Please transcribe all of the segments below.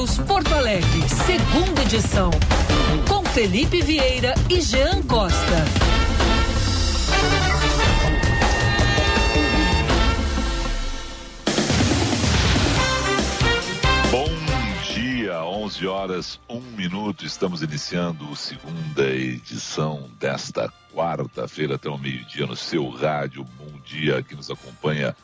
Porto Alegre, segunda edição. Com Felipe Vieira e Jean Costa. Bom dia, 11 horas, 1 minuto. Estamos iniciando a segunda edição desta quarta-feira até o meio-dia no seu rádio. Bom dia que nos acompanha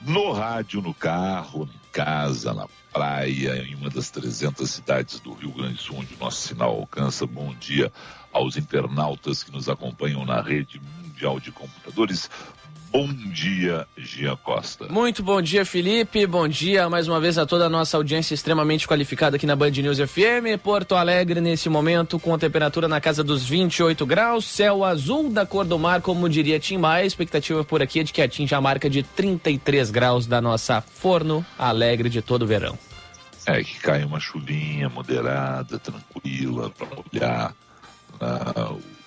no rádio, no carro, em casa, na praia, em uma das 300 cidades do Rio Grande do Sul, onde o nosso sinal alcança. Bom dia aos internautas que nos acompanham na rede mundial de computadores. Bom dia, Gia Costa. Muito bom dia, Felipe. Bom dia mais uma vez a toda a nossa audiência extremamente qualificada aqui na Band News FM. Porto Alegre, nesse momento, com a temperatura na casa dos 28 graus, céu azul da cor do mar, como diria Tim Maia. expectativa por aqui é de que atinja a marca de 33 graus da nossa Forno Alegre de todo o verão. É, que cai uma chuvinha moderada, tranquila, para olhar uh,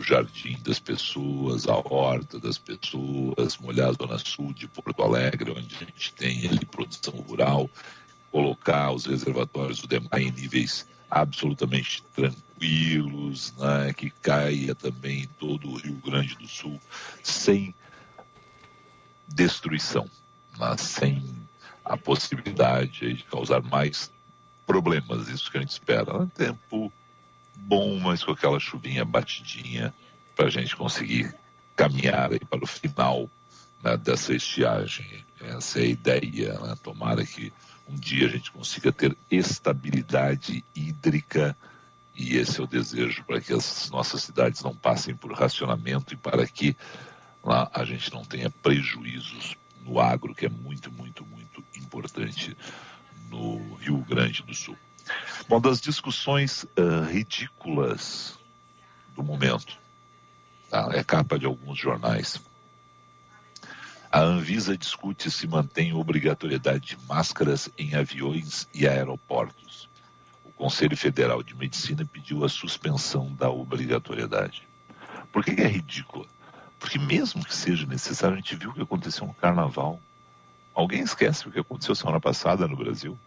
o jardim das pessoas, a horta das pessoas, molhar a zona sul de Porto Alegre, onde a gente tem ali produção rural, colocar os reservatórios do DEMAI em níveis absolutamente tranquilos, né, que caia também todo o Rio Grande do Sul, sem destruição, né, sem a possibilidade de causar mais problemas, isso que a gente espera. Né? Tempo bom, mas com aquela chuvinha batidinha para a gente conseguir caminhar aí para o final né, dessa estiagem. Essa é a ideia. Né? Tomara que um dia a gente consiga ter estabilidade hídrica e esse é o desejo para que as nossas cidades não passem por racionamento e para que lá a gente não tenha prejuízos no agro, que é muito, muito, muito importante no Rio Grande do Sul. Bom, das discussões uh, ridículas do momento, tá? é capa de alguns jornais. A Anvisa discute se mantém obrigatoriedade de máscaras em aviões e aeroportos. O Conselho Federal de Medicina pediu a suspensão da obrigatoriedade. Por que é ridícula? Porque mesmo que seja necessário, a gente viu o que aconteceu no Carnaval. Alguém esquece o que aconteceu semana passada no Brasil?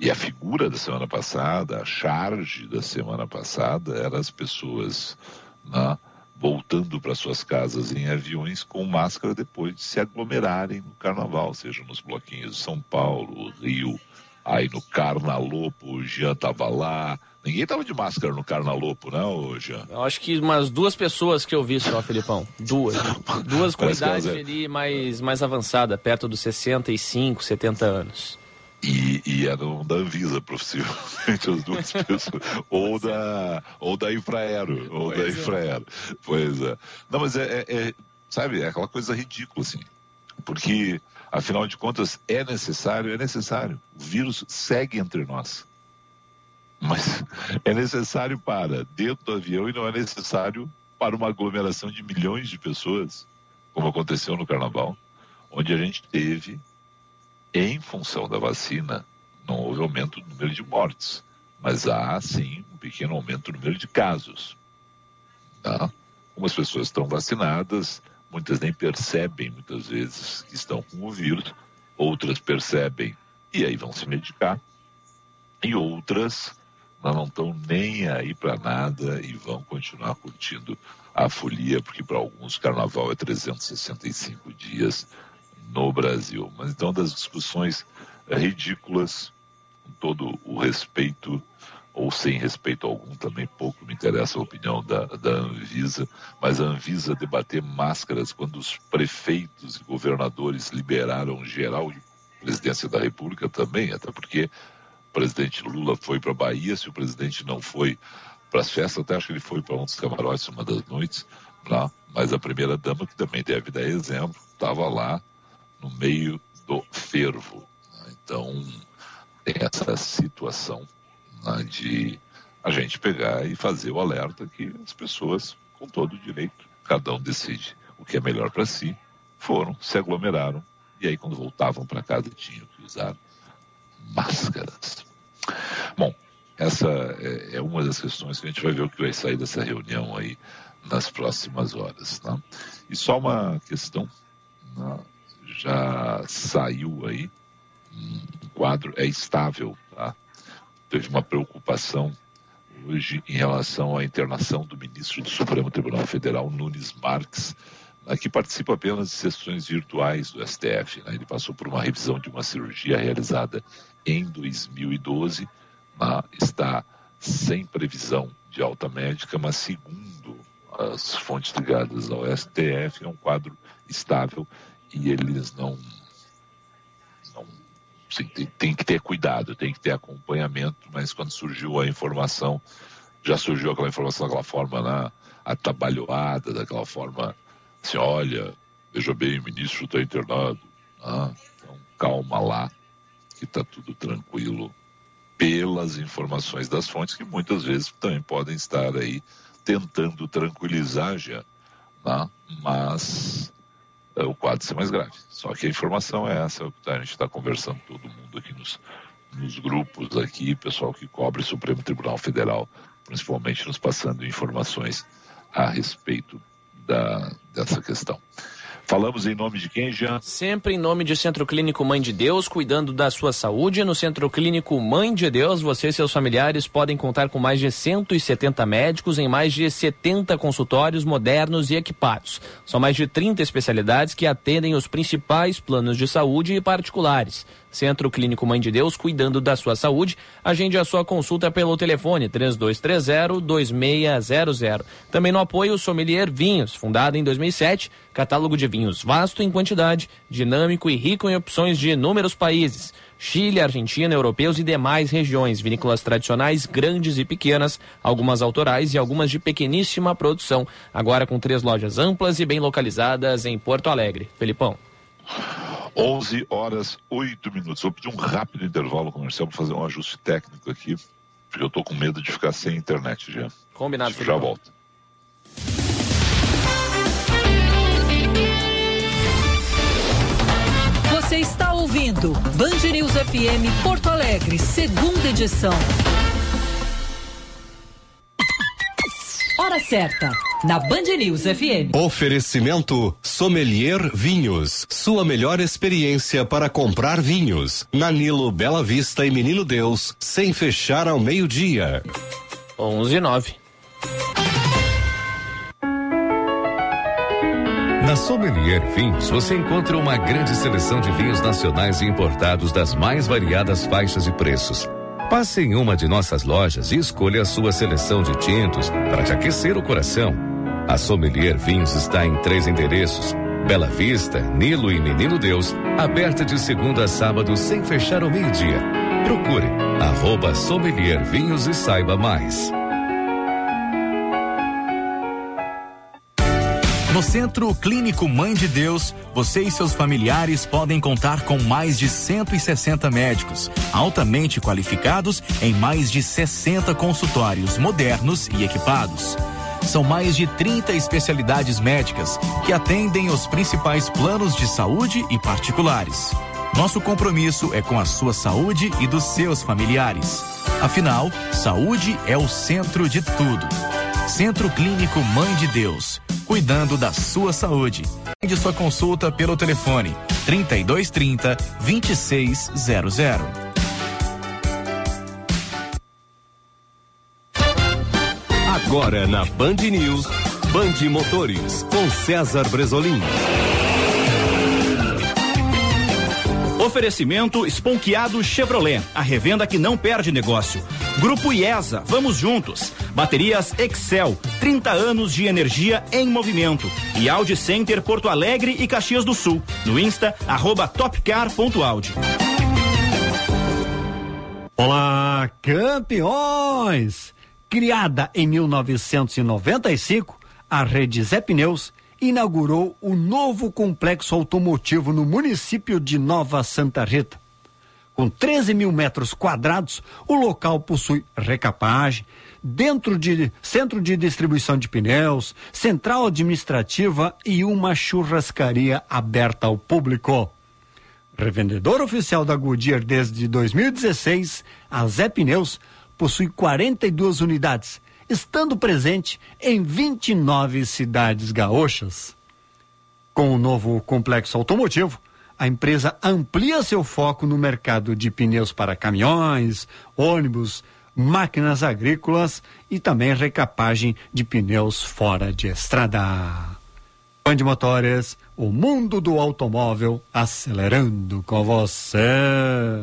E a figura da semana passada, a charge da semana passada, era as pessoas né, voltando para suas casas em aviões com máscara depois de se aglomerarem no carnaval, seja nos bloquinhos de São Paulo, Rio, aí no Carnalopo, o Jean estava lá. Ninguém estava de máscara no Carnalopo, né, o Jean? Eu acho que umas duas pessoas que eu vi só, Felipão. Duas. Duas com idade ali mais, mais avançada, perto dos 65, 70 anos. E, e eram da Anvisa, possivelmente, as duas pessoas. ou da, ou da Infraero. Ou pois da é. Infraero. É. Pois é. Não, mas é, é, é, sabe, é aquela coisa ridícula, assim. Porque, afinal de contas, é necessário, é necessário. O vírus segue entre nós. Mas é necessário para dentro do avião e não é necessário para uma aglomeração de milhões de pessoas, como aconteceu no carnaval, onde a gente teve em função da vacina, não houve aumento no número de mortes, mas há sim um pequeno aumento no número de casos. Tá? Algumas pessoas estão vacinadas, muitas nem percebem muitas vezes que estão com o vírus, outras percebem e aí vão se medicar, e outras não estão nem aí para nada e vão continuar curtindo a folia, porque para alguns carnaval é 365 dias no Brasil. Mas então, das discussões ridículas, com todo o respeito, ou sem respeito algum, também pouco me interessa a opinião da, da Anvisa, mas a Anvisa debater máscaras quando os prefeitos e governadores liberaram geral e presidência da República também, até porque o presidente Lula foi para a Bahia, se o presidente não foi para as festas, até acho que ele foi para um dos camarotes uma das noites, lá, mas a primeira dama, que também deve dar exemplo, estava lá no meio do fervo. Né? Então, tem essa situação né, de a gente pegar e fazer o alerta que as pessoas, com todo o direito, cada um decide o que é melhor para si, foram, se aglomeraram, e aí quando voltavam para casa tinham que usar máscaras. Bom, essa é, é, uma das questões que a gente vai ver o que vai sair dessa reunião aí nas próximas horas. Né? E só uma questão, né? Já saiu aí um quadro é estável. Tá? Teve uma preocupação hoje em relação à internação do ministro do Supremo Tribunal Federal, Nunes Marques, né, que participa apenas de sessões virtuais do STF. Né? Ele passou por uma revisão de uma cirurgia realizada em 2012, né? está sem previsão de alta médica, mas segundo as fontes ligadas ao STF, é um quadro estável e eles não. não tem, tem, que ter cuidado, tem que ter acompanhamento, mas quando surgiu a informação, já surgiu aquela informação daquela forma né, atabalhoada, daquela forma assim: olha, veja bem, o ministro está internado. Ah, então calma lá, que está tudo tranquilo pelas informações das fontes que muitas vezes também podem estar aí tentando tranquilizar já, né? mas o quadro ser mais grave. Só que a informação é essa, a gente está conversando todo mundo aqui nos, nos grupos aqui, pessoal que cobre o Supremo Tribunal Federal, principalmente nos passando informações a respeito da, dessa questão. Falamos em nome de quem, Jean? Sempre em nome de Centro Clínico Mãe de Deus, cuidando da sua saúde. No Centro Clínico Mãe de Deus, você e seus familiares podem contar com mais de 170 médicos em mais de 70 consultórios modernos e equipados. São mais de 30 especialidades que atendem os principais planos de saúde e particulares. Centro Clínico Mãe de Deus, cuidando da sua saúde. Agende a sua consulta pelo telefone 3230-2600. Também no apoio Sommelier Vinhos, fundado em 2007, catálogo de vinhos vasto em quantidade, dinâmico e rico em opções de inúmeros países. Chile, Argentina, europeus e demais regiões, vinícolas tradicionais, grandes e pequenas, algumas autorais e algumas de pequeníssima produção. Agora com três lojas amplas e bem localizadas em Porto Alegre. Felipão. 11 horas 8 minutos. Vou pedir um rápido intervalo comercial para fazer um ajuste técnico aqui, porque eu estou com medo de ficar sem internet já. Combinado. Já volto. Você está ouvindo Band News FM Porto Alegre, segunda edição. Hora certa, na Band News FM. Oferecimento Sommelier Vinhos. Sua melhor experiência para comprar vinhos. Nanilo Bela Vista e Menino Deus, sem fechar ao meio-dia. 11 e 9. Na Sommelier Vinhos você encontra uma grande seleção de vinhos nacionais e importados das mais variadas faixas e preços Passe em uma de nossas lojas e escolha a sua seleção de tintos para te aquecer o coração. A Sommelier Vinhos está em três endereços: Bela Vista, Nilo e Menino Deus, aberta de segunda a sábado sem fechar ao meio-dia. Procure arroba Sommelier Vinhos e saiba mais. No Centro Clínico Mãe de Deus, você e seus familiares podem contar com mais de 160 médicos, altamente qualificados em mais de 60 consultórios modernos e equipados. São mais de 30 especialidades médicas que atendem os principais planos de saúde e particulares. Nosso compromisso é com a sua saúde e dos seus familiares. Afinal, saúde é o centro de tudo. Centro Clínico Mãe de Deus, cuidando da sua saúde. De sua consulta pelo telefone 3230 2600. Agora na Band News, Band Motores, com César Bresolim. Oferecimento Esponqueado Chevrolet, a revenda que não perde negócio. Grupo IESA, vamos juntos. Baterias Excel, 30 anos de energia em movimento. E Audi Center Porto Alegre e Caxias do Sul. No Insta, arroba topcar.audi. Olá, campeões! Criada em 1995, a rede Zé Pneus inaugurou o novo complexo automotivo no município de Nova Santa Rita. Com 13 mil metros quadrados, o local possui recapagem, dentro de centro de distribuição de pneus, central administrativa e uma churrascaria aberta ao público. Revendedor oficial da Goodyear desde 2016, a Zé Pneus possui 42 unidades estando presente em 29 cidades gaúchas. Com o novo complexo automotivo, a empresa amplia seu foco no mercado de pneus para caminhões, ônibus, máquinas agrícolas e também recapagem de pneus fora de estrada. Band Motores, o mundo do automóvel acelerando com você.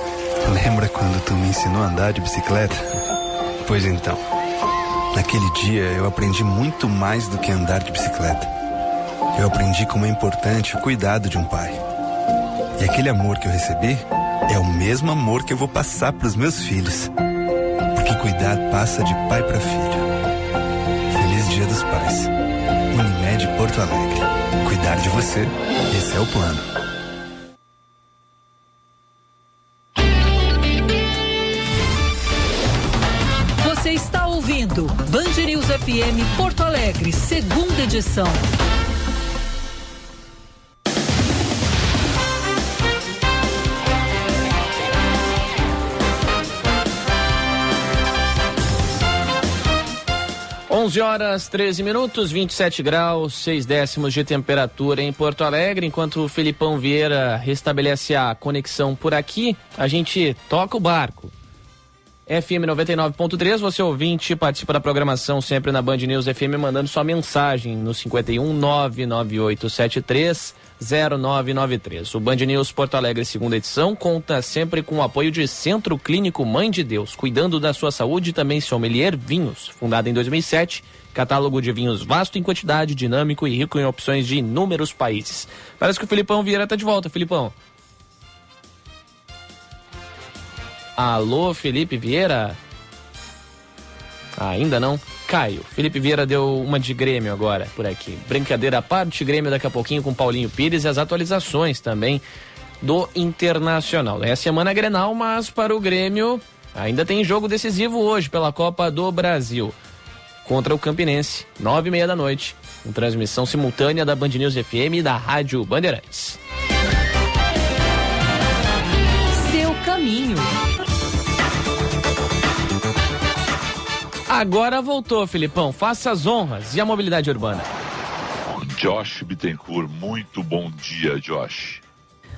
Lembra quando tu me ensinou a andar de bicicleta? Pois então, naquele dia eu aprendi muito mais do que andar de bicicleta. Eu aprendi como é importante o cuidado de um pai. E aquele amor que eu recebi é o mesmo amor que eu vou passar para os meus filhos. Porque cuidar passa de pai para filho. Feliz Dia dos Pais. Unimed Porto Alegre. Cuidar de você, esse é o plano. FM Porto Alegre, segunda edição. Onze horas 13 minutos, 27 graus, 6 décimos de temperatura em Porto Alegre. Enquanto o Felipão Vieira restabelece a conexão por aqui, a gente toca o barco. FM 99.3, você ouvinte, participa da programação sempre na Band News FM, mandando sua mensagem no 51 99873 0993. O Band News Porto Alegre, segunda edição, conta sempre com o apoio de Centro Clínico Mãe de Deus, cuidando da sua saúde e também Sommelier Vinhos, fundado em 2007, catálogo de vinhos vasto em quantidade, dinâmico e rico em opções de inúmeros países. Parece que o Filipão Vieira está de volta, Filipão. Alô, Felipe Vieira? Ainda não? Caio. Felipe Vieira deu uma de Grêmio agora, por aqui. Brincadeira à parte, Grêmio daqui a pouquinho com Paulinho Pires e as atualizações também do Internacional. É a semana Grenal, mas para o Grêmio ainda tem jogo decisivo hoje pela Copa do Brasil. Contra o Campinense, nove e meia da noite, com transmissão simultânea da Band News FM e da Rádio Bandeirantes. Seu caminho. Agora voltou, Filipão. Faça as honras. E a mobilidade urbana? Josh Bittencourt, muito bom dia, Josh.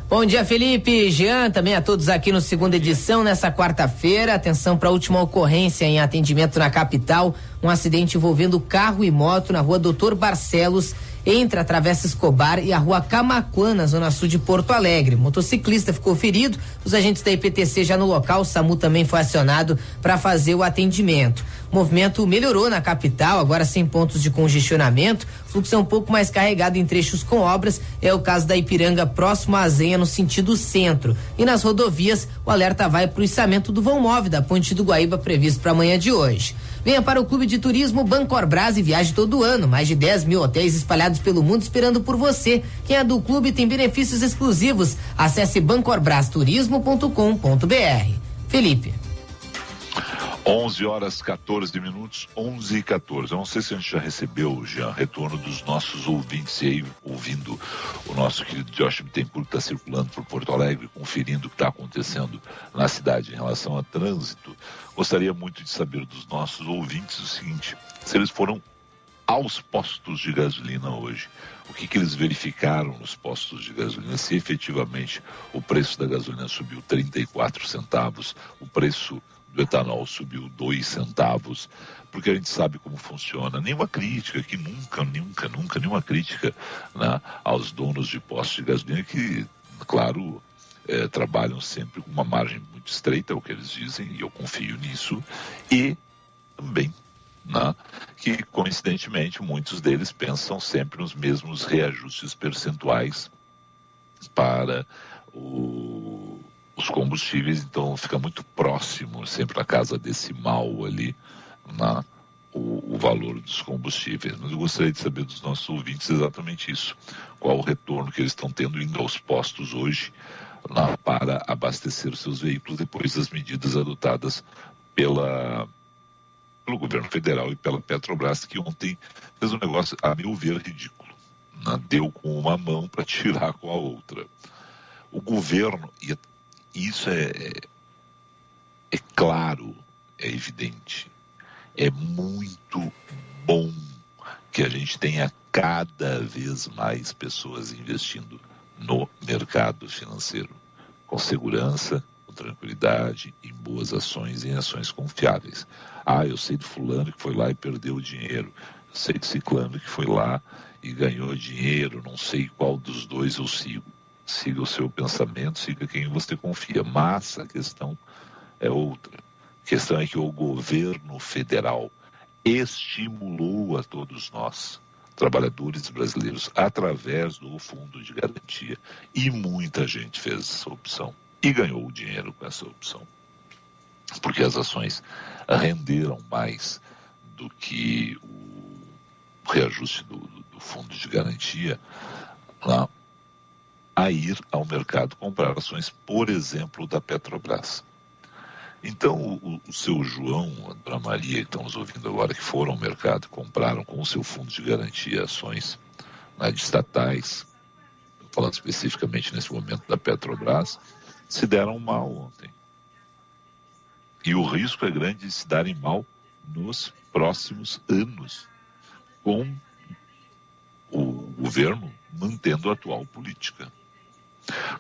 Bom dia, Felipe, Jean, também a todos aqui no segunda edição, nessa quarta-feira. Atenção para a última ocorrência em atendimento na capital. Um acidente envolvendo carro e moto na rua Doutor Barcelos entre a Travessa Escobar e a rua Camacuã, na zona sul de Porto Alegre. O motociclista ficou ferido, os agentes da IPTC já no local, o SAMU também foi acionado para fazer o atendimento. O movimento melhorou na capital, agora sem pontos de congestionamento. O fluxo é um pouco mais carregado em trechos com obras. É o caso da Ipiranga, próximo à Zenha, no sentido centro. E nas rodovias, o alerta vai para o içamento do vão móvel da Ponte do Guaíba, previsto para amanhã de hoje. Venha para o Clube de Turismo Bancor Brás e viaje todo ano. Mais de 10 mil hotéis espalhados pelo mundo esperando por você. Quem é do clube tem benefícios exclusivos. Acesse bancorbrasturismo.com.br. Felipe. 11 horas 14 minutos, 11 e 14. Eu não sei se a gente já recebeu já retorno dos nossos ouvintes aí, ouvindo o nosso querido Josh Bittencourt que está circulando por Porto Alegre, conferindo o que está acontecendo na cidade em relação a trânsito. Gostaria muito de saber dos nossos ouvintes o seguinte: se eles foram aos postos de gasolina hoje. O que, que eles verificaram nos postos de gasolina? Se efetivamente o preço da gasolina subiu 34 centavos, o preço do etanol subiu dois centavos, porque a gente sabe como funciona. Nenhuma crítica, que nunca, nunca, nunca, nenhuma crítica né, aos donos de postos de gasolina que, claro, é, trabalham sempre com uma margem muito estreita, é o que eles dizem, e eu confio nisso, e também né, que, coincidentemente, muitos deles pensam sempre nos mesmos reajustes percentuais para o os combustíveis, então fica muito próximo, sempre na casa decimal ali, na, o, o valor dos combustíveis. Mas eu gostaria de saber dos nossos ouvintes exatamente isso. Qual o retorno que eles estão tendo indo aos postos hoje lá para abastecer os seus veículos depois das medidas adotadas pela, pelo governo federal e pela Petrobras, que ontem fez um negócio, a meu ver, ridículo. Né? Deu com uma mão para tirar com a outra. O governo, e isso é, é claro, é evidente, é muito bom que a gente tenha cada vez mais pessoas investindo no mercado financeiro, com segurança, com tranquilidade, em boas ações, em ações confiáveis. Ah, eu sei do fulano que foi lá e perdeu o dinheiro. Eu sei do ciclano que foi lá e ganhou dinheiro. Não sei qual dos dois eu sigo. Siga o seu pensamento, siga quem você confia. Mas a questão é outra. A questão é que o governo federal estimulou a todos nós trabalhadores brasileiros através do fundo de garantia. E muita gente fez essa opção e ganhou o dinheiro com essa opção. Porque as ações renderam mais do que o reajuste do, do fundo de garantia lá, a ir ao mercado comprar ações, por exemplo, da Petrobras. Então, o, o seu João, a Dona Maria, que estamos ouvindo agora, que foram ao mercado compraram com o seu fundo de garantia ações né, de estatais, falando especificamente nesse momento da Petrobras, se deram mal ontem. E o risco é grande de se darem mal nos próximos anos, com o governo mantendo a atual política.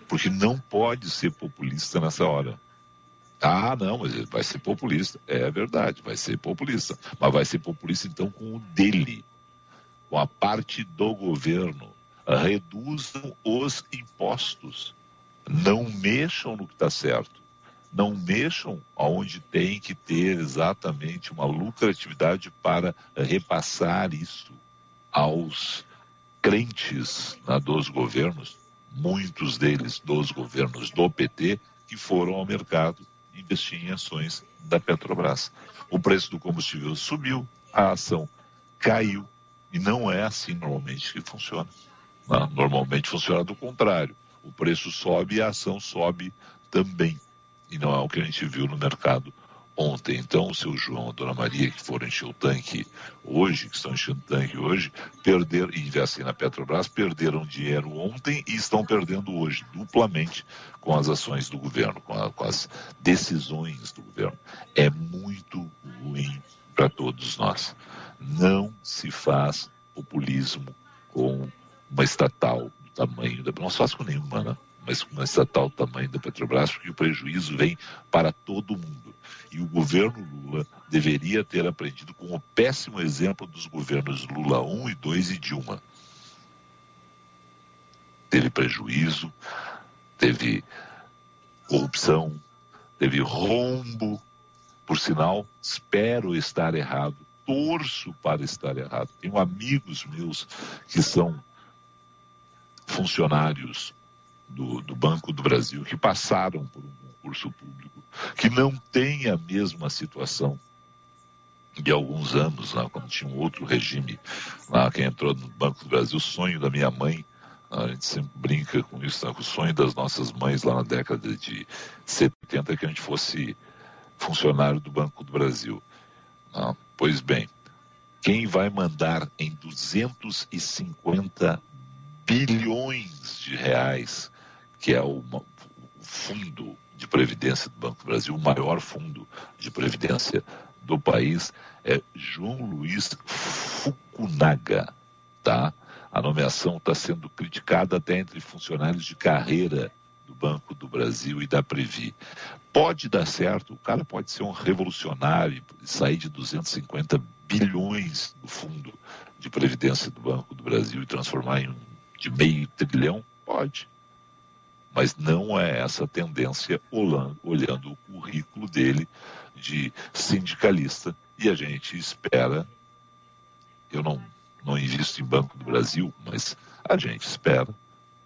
Porque não pode ser populista nessa hora. Ah, não, mas ele vai ser populista. É verdade, vai ser populista. Mas vai ser populista então com o dele, com a parte do governo. Reduzam os impostos. Não mexam no que está certo. Não mexam aonde tem que ter exatamente uma lucratividade para repassar isso aos crentes né, dos governos, muitos deles dos governos do PT, que foram ao mercado investir em ações da Petrobras. O preço do combustível subiu, a ação caiu. E não é assim normalmente que funciona. Normalmente funciona do contrário. O preço sobe e a ação sobe também. E não é o que a gente viu no mercado ontem. Então, o seu João, a dona Maria, que foram encher o tanque hoje, que estão enchendo o tanque hoje, perderam, e investem na Petrobras, perderam dinheiro ontem e estão perdendo hoje, duplamente, com as ações do governo, com, a, com as decisões do governo. É muito ruim para todos nós. Não se faz populismo com uma estatal do tamanho da. Não se faz com nenhuma, né? mas com uma estatal do tamanho da Petrobras, porque o prejuízo vem para todo mundo. E o governo Lula deveria ter aprendido com o péssimo exemplo dos governos Lula 1 e 2 e Dilma. Teve prejuízo, teve corrupção, teve rombo. Por sinal, espero estar errado, torço para estar errado. Tenho amigos meus que são funcionários do, do Banco do Brasil que passaram por um concurso público, que não tem a mesma situação de alguns anos, lá, quando tinha um outro regime, lá quem entrou no Banco do Brasil, o sonho da minha mãe, a gente sempre brinca com isso, com o sonho das nossas mães lá na década de 70 que a gente fosse funcionário do Banco do Brasil. Não, pois bem, quem vai mandar em 250 bilhões de reais que é o fundo de previdência do Banco do Brasil, o maior fundo de previdência do país, é João Luiz Fukunaga, tá? A nomeação está sendo criticada até entre funcionários de carreira do Banco do Brasil e da Previ. Pode dar certo, o cara pode ser um revolucionário e sair de 250 bilhões do fundo de previdência do Banco do Brasil e transformar em de meio trilhão? Pode mas não é essa tendência olhando o currículo dele de sindicalista. E a gente espera, eu não, não invisto em Banco do Brasil, mas a gente espera,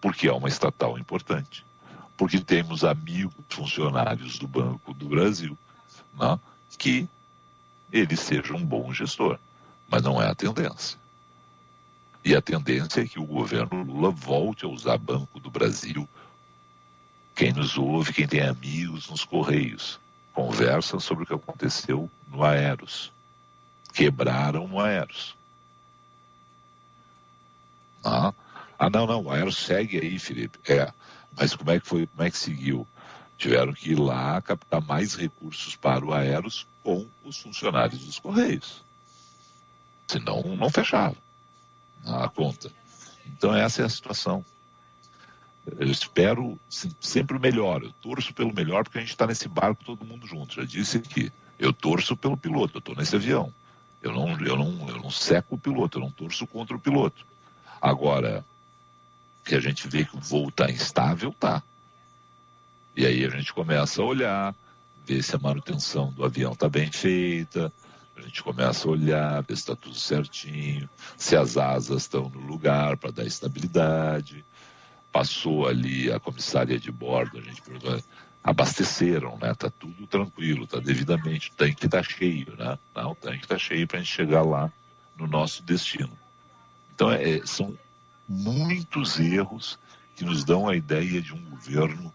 porque é uma estatal importante, porque temos amigos funcionários do Banco do Brasil, né, que ele seja um bom gestor. Mas não é a tendência. E a tendência é que o governo Lula volte a usar Banco do Brasil. Quem nos ouve, quem tem amigos nos Correios, conversam sobre o que aconteceu no Aeros. Quebraram o Aeros. Ah, ah não, não, o Aeros segue aí, Felipe. É, mas como é que foi, como é que seguiu? Tiveram que ir lá captar mais recursos para o Aeros com os funcionários dos Correios. Senão não fechava a conta. Então essa é a situação. Eu espero sempre o melhor. Eu torço pelo melhor porque a gente está nesse barco todo mundo junto. Já disse aqui. Eu torço pelo piloto. Eu estou nesse avião. Eu não, eu não, eu não seco o piloto. Eu não torço contra o piloto. Agora que a gente vê que o voo está instável, tá. E aí a gente começa a olhar, ver se a manutenção do avião está bem feita, a gente começa a olhar, ver se está tudo certinho, se as asas estão no lugar para dar estabilidade. Passou ali a comissária de bordo, a gente perguntou, abasteceram, né? Tá tudo tranquilo, tá devidamente, o tanque está cheio, né? Não, o tanque está cheio para a gente chegar lá no nosso destino. Então, é, são muitos erros que nos dão a ideia de um governo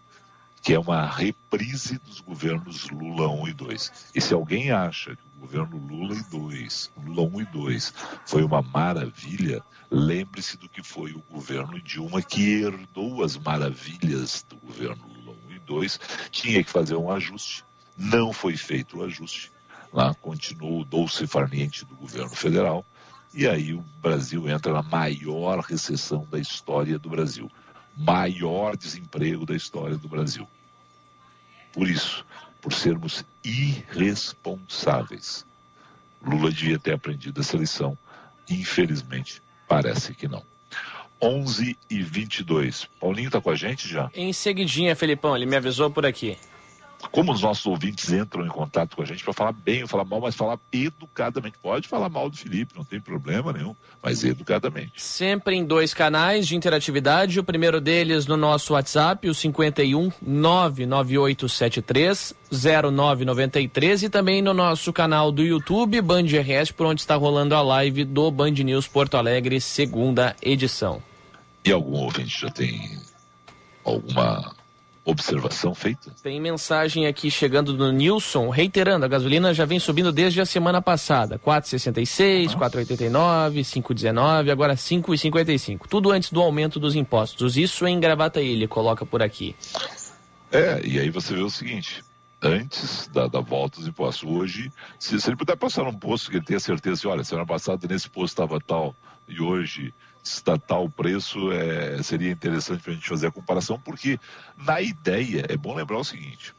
que é uma reprise dos governos Lula 1 e 2. E se alguém acha que governo Lula e 2, Lula 1 e 2, foi uma maravilha, lembre-se do que foi o governo Dilma que herdou as maravilhas do governo Lula 1 e 2, tinha que fazer um ajuste, não foi feito o ajuste. Lá continuou o doce farniente do governo federal, e aí o Brasil entra na maior recessão da história do Brasil. Maior desemprego da história do Brasil. Por isso, por sermos irresponsáveis. Lula devia ter aprendido essa lição. Infelizmente, parece que não. 11 e 22. Paulinho está com a gente já? Em seguidinha, Felipão, ele me avisou por aqui como os nossos ouvintes entram em contato com a gente para falar bem ou falar mal, mas falar educadamente. Pode falar mal do Felipe, não tem problema nenhum, mas educadamente. Sempre em dois canais de interatividade. O primeiro deles no nosso WhatsApp, o 51 99873 0993 e também no nosso canal do YouTube, Band RS, por onde está rolando a live do Band News Porto Alegre, segunda edição. E algum ouvinte já tem alguma observação feita? Tem mensagem aqui chegando do Nilson, reiterando, a gasolina já vem subindo desde a semana passada, 4,66, 4,89, 5,19, agora 5,55. Tudo antes do aumento dos impostos. Isso em Gravataí, ele coloca por aqui. É, e aí você vê o seguinte, antes da, da volta dos impostos, hoje, se, se ele puder passar num posto que ele tenha certeza, assim, olha, semana passada nesse posto estava tal, e hoje está tal preço, é, seria interessante para a gente fazer a comparação, porque na ideia, é bom lembrar o seguinte,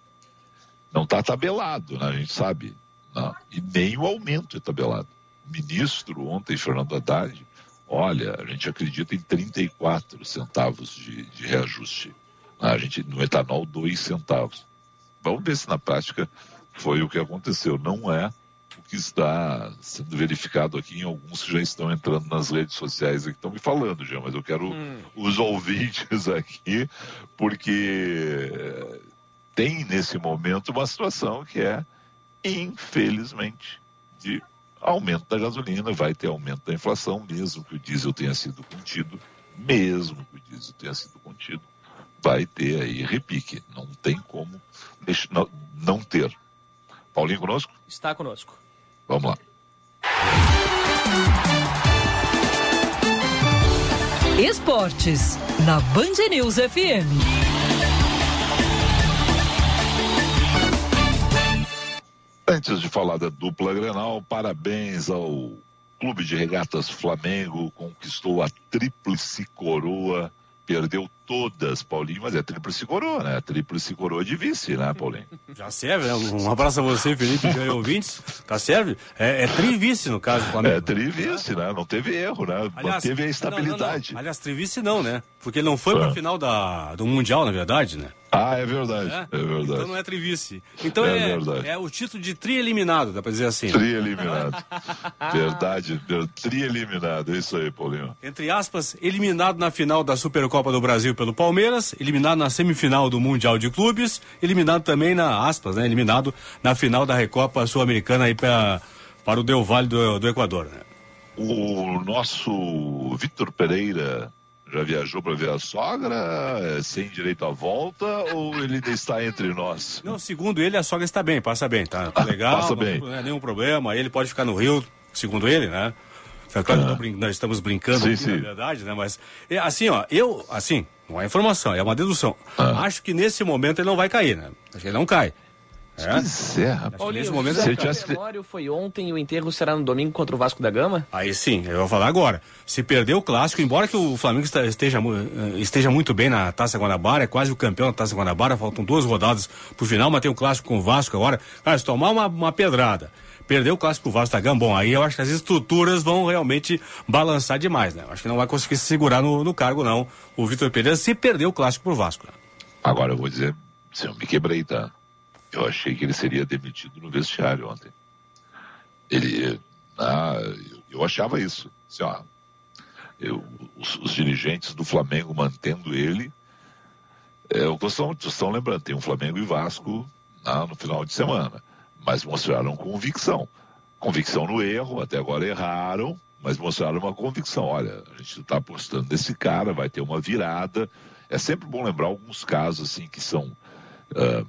não está tabelado, né? a gente sabe, não, e nem o aumento é tabelado. O ministro ontem, Fernando Haddad, olha, a gente acredita em 34 centavos de, de reajuste. Né? A gente, no etanol, 2 centavos. Vamos ver se na prática foi o que aconteceu. Não é que está sendo verificado aqui em alguns que já estão entrando nas redes sociais aqui, estão me falando já, mas eu quero hum. os ouvintes aqui, porque tem nesse momento uma situação que é, infelizmente, de aumento da gasolina, vai ter aumento da inflação, mesmo que o diesel tenha sido contido, mesmo que o diesel tenha sido contido, vai ter aí repique. Não tem como não ter. Paulinho conosco? Está conosco. Vamos lá. Esportes, na Band News FM. Antes de falar da dupla Grenal, parabéns ao Clube de Regatas Flamengo, conquistou a tríplice coroa perdeu todas, Paulinho, mas é tríplice coroa, né? Tríplice coroa de vice, né, Paulinho? Já serve, né? Um abraço a você, Felipe, e ouvintes. Tá serve? É, é trivice, no caso, Flamengo. É trivice, né? Não teve erro, né? Aliás, Manteve a estabilidade. Não, não, não. Aliás, trivice não, né? Porque ele não foi para a final da, do Mundial, na verdade, né? Ah, é verdade, é, é verdade. Então não é trivice. Então é, é, é, o título de tri eliminado, dá pra dizer assim. Tri eliminado. verdade, tri eliminado, é isso aí, Paulinho. Entre aspas, eliminado na final da Supercopa do Brasil pelo Palmeiras, eliminado na semifinal do Mundial de Clubes, eliminado também na aspas, né? Eliminado na final da Recopa Sul-Americana aí pra, para o Del Valle do, do Equador, né? O nosso Vitor Pereira já viajou para ver a sogra, é, sem direito à volta, ou ele ainda está entre nós? Não, segundo ele, a sogra está bem, passa bem, tá, tá legal, Passa não, bem. não é nenhum problema, ele pode ficar no Rio, segundo ele, né? É claro que brin- nós estamos brincando Sim, aqui, sim. na verdade, né? Mas, é, assim, ó, eu, assim, não é informação, é uma dedução. Ah. Acho que nesse momento ele não vai cair, né? Acho que ele não cai. É? Pois é, rapaz. Nesse momento o ele São cai. Gregório foi ontem e o enterro será no domingo contra o Vasco da Gama? Aí sim, eu vou falar agora. Se perder o clássico, embora que o Flamengo esteja, eh, esteja muito bem na Taça Guanabara, é quase o campeão da Taça Guanabara, faltam duas rodadas pro final, mas tem o clássico com o Vasco agora. Cara, se tomar uma, uma pedrada, perder o clássico pro Vasco da Gama, bom, aí eu acho que as estruturas vão realmente balançar demais, né? Acho que não vai conseguir se segurar no, no cargo, não, o Vitor Pereira, se perder o clássico pro Vasco. Né? Agora eu vou dizer, se eu me quebrei, tá? Eu achei que ele seria demitido no vestiário ontem. Ele, ah, eu, achava isso. Assim, ó, eu- os, os dirigentes do Flamengo mantendo ele, é estão, estão lembrando, tem um Flamengo e Vasco ah, no final de semana, mas mostraram convicção. Convicção no erro, até agora erraram, mas mostraram uma convicção. Olha, a gente está apostando nesse cara, vai ter uma virada. É sempre bom lembrar alguns casos assim que são ah,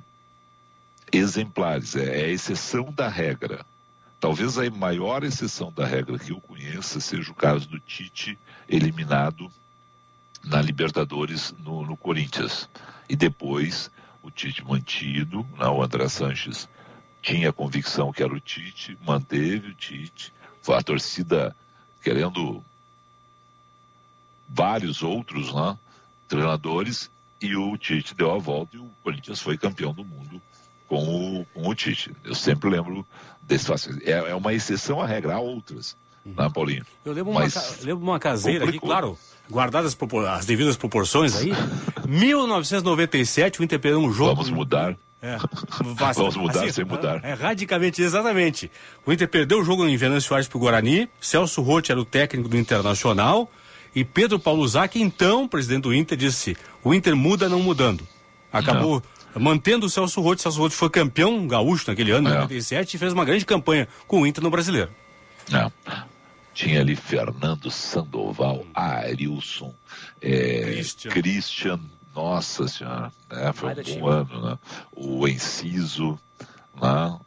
exemplares, é, é a exceção da regra. Talvez a maior exceção da regra que eu conheça seja o caso do Tite eliminado na Libertadores no, no Corinthians. E depois o Tite mantido, né, o André Sanches tinha a convicção que era o Tite, manteve o Tite, a torcida querendo vários outros né, treinadores e o Tite deu a volta e o Corinthians foi campeão do mundo com o, com o Tite. Eu sempre lembro desse fato. É, é uma exceção à regra, há outras, né, Paulinho? Eu lembro uma, lembro uma caseira aqui, complicou. claro, guardadas as, as devidas proporções aí. 1997, o Inter perdeu um jogo. Vamos mudar. É. Vamos mudar sem mudar. É radicalmente, exatamente. O Inter perdeu o jogo em Venâncio Soares pro Guarani. Celso Rotti era o técnico do Internacional. E Pedro Paulo Zac, então, presidente do Inter, disse: o Inter muda não mudando. Acabou mantendo o Celso Rotti. Celso Rotti foi campeão gaúcho naquele ano, em É. 97, e fez uma grande campanha com o Inter no brasileiro. Não. Tinha ali Fernando Sandoval, Arilson, é, Christian. Christian. nossa senhora, né? foi um bom time. ano, né? O Enciso, né?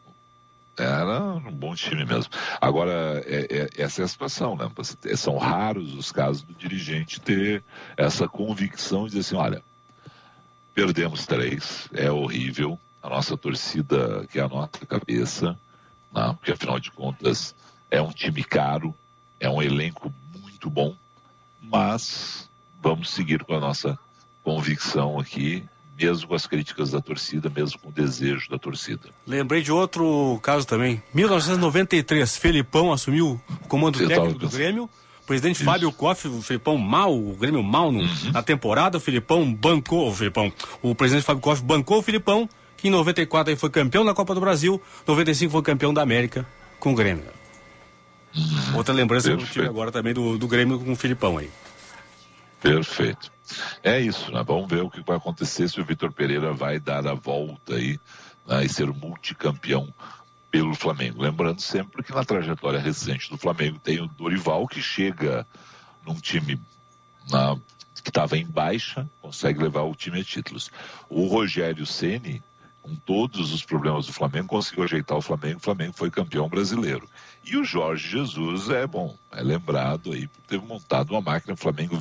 Era um bom time mesmo. Agora, é- é- essa é a situação, né? São raros os casos do dirigente ter essa convicção de dizer assim, olha, perdemos três, é horrível, a nossa torcida que é a nossa cabeça, né? porque afinal de contas é um time caro, é um elenco muito bom, mas vamos seguir com a nossa convicção aqui, mesmo com as críticas da torcida, mesmo com o desejo da torcida. Lembrei de outro caso também. 1993, Felipão assumiu o comando Eu técnico do. Grêmio. O presidente Fábio Koff, o Felipão mal, o Grêmio mal no- na temporada, o Felipão bancou o Felipão. O presidente Fábio Koff bancou o Felipão, que em 94 aí foi campeão da Copa do Brasil, 95 foi campeão da América com o Grêmio. Outra lembrança que eu tive Perfeito. agora também do, do Grêmio com o Felipão aí. Perfeito. É isso, né? Vamos ver o que vai acontecer se o Vitor Pereira vai dar a volta aí né, e ser multicampeão pelo Flamengo. Lembrando sempre que na trajetória recente do Flamengo tem o Dorival que chega num time na- que estava em baixa, consegue levar o time a títulos. O Rogério Ceni, com todos os problemas do Flamengo, conseguiu ajeitar o Flamengo. O Flamengo foi campeão brasileiro. E o Jorge Jesus é bom, é lembrado aí por ter montado uma máquina. O Flamengo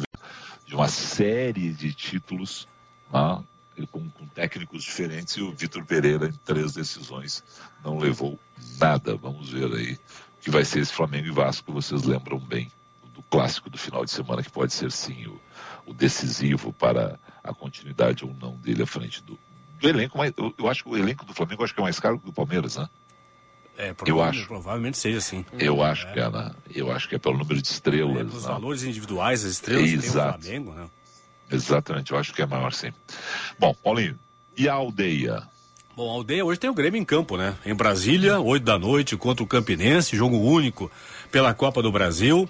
de uma série de títulos né, com, com técnicos diferentes e o Vitor Pereira em três decisões não levou nada. Vamos ver aí o que vai ser esse Flamengo e Vasco. Vocês lembram bem do clássico do final de semana que pode ser sim o, o decisivo para a continuidade ou não dele à frente do, do elenco. Mas eu, eu acho que o elenco do Flamengo acho que é mais caro que o do Palmeiras, né? É, Eu provavelmente, acho. provavelmente seja assim. Eu acho que é, né? Eu acho que é pelo número de estrelas. É, pelos né? valores individuais, as estrelas que tem o Exato. Flamengo, né? Exatamente, eu acho que é maior sim. Bom, Paulinho, e a aldeia? Bom, a aldeia hoje tem o Grêmio em campo, né? Em Brasília, 8 da noite, contra o Campinense, jogo único pela Copa do Brasil.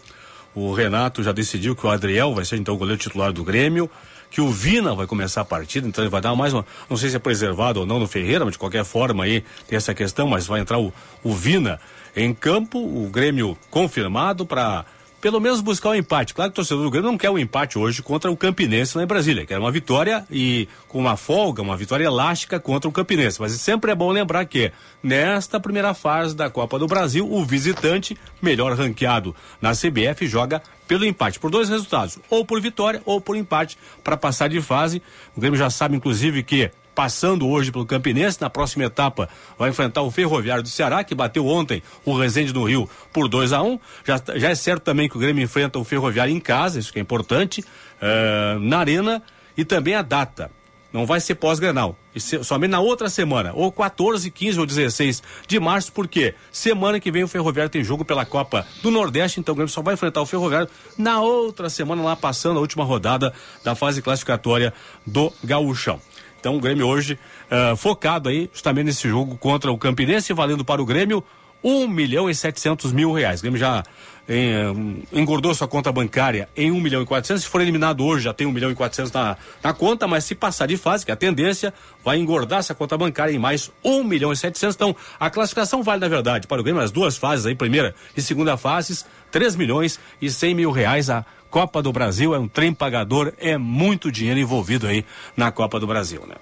O Renato já decidiu que o Adriel vai ser então o goleiro titular do Grêmio, que o Vina vai começar a partida, então ele vai dar mais uma. Não sei se é preservado ou não no Ferreira, mas de qualquer forma aí tem essa questão, mas vai entrar o, o Vina em campo, o Grêmio confirmado para pelo menos buscar o um empate. Claro que o torcedor do Grêmio não quer um empate hoje contra o Campinense lá em Brasília, quer uma vitória e com uma folga, uma vitória elástica contra o Campinense. Mas sempre é bom lembrar que nesta primeira fase da Copa do Brasil, o visitante, melhor ranqueado na CBF, joga pelo empate, por dois resultados, ou por vitória ou por empate, para passar de fase. O Grêmio já sabe, inclusive, que passando hoje pelo Campinense. Na próxima etapa vai enfrentar o Ferroviário do Ceará, que bateu ontem o Resende do Rio por 2 a 1 um. já, já é certo também que o Grêmio enfrenta o Ferroviário em casa, isso que é importante, uh, na Arena, e também a data. Não vai ser pós-granal. Somente na outra semana, ou 14, 15 ou 16 de março, porque semana que vem o Ferroviário tem jogo pela Copa do Nordeste, então o Grêmio só vai enfrentar o Ferroviário na outra semana, lá passando a última rodada da fase classificatória do Gaúchão. Então o Grêmio hoje uh, focado aí justamente nesse jogo contra o Campinense, valendo para o Grêmio um milhão e setecentos mil reais. O Grêmio já em, engordou sua conta bancária em um milhão e quatrocentos. Se for eliminado hoje, já tem um milhão e quatrocentos na, na conta, mas se passar de fase, que é a tendência, vai engordar essa conta bancária em mais um milhão e setecentos. Então, a classificação vale, na verdade, para o Grêmio, as duas fases aí, primeira e segunda fases, três milhões e cem mil reais a Copa do Brasil é um trem pagador, é muito dinheiro envolvido aí na Copa do Brasil, né?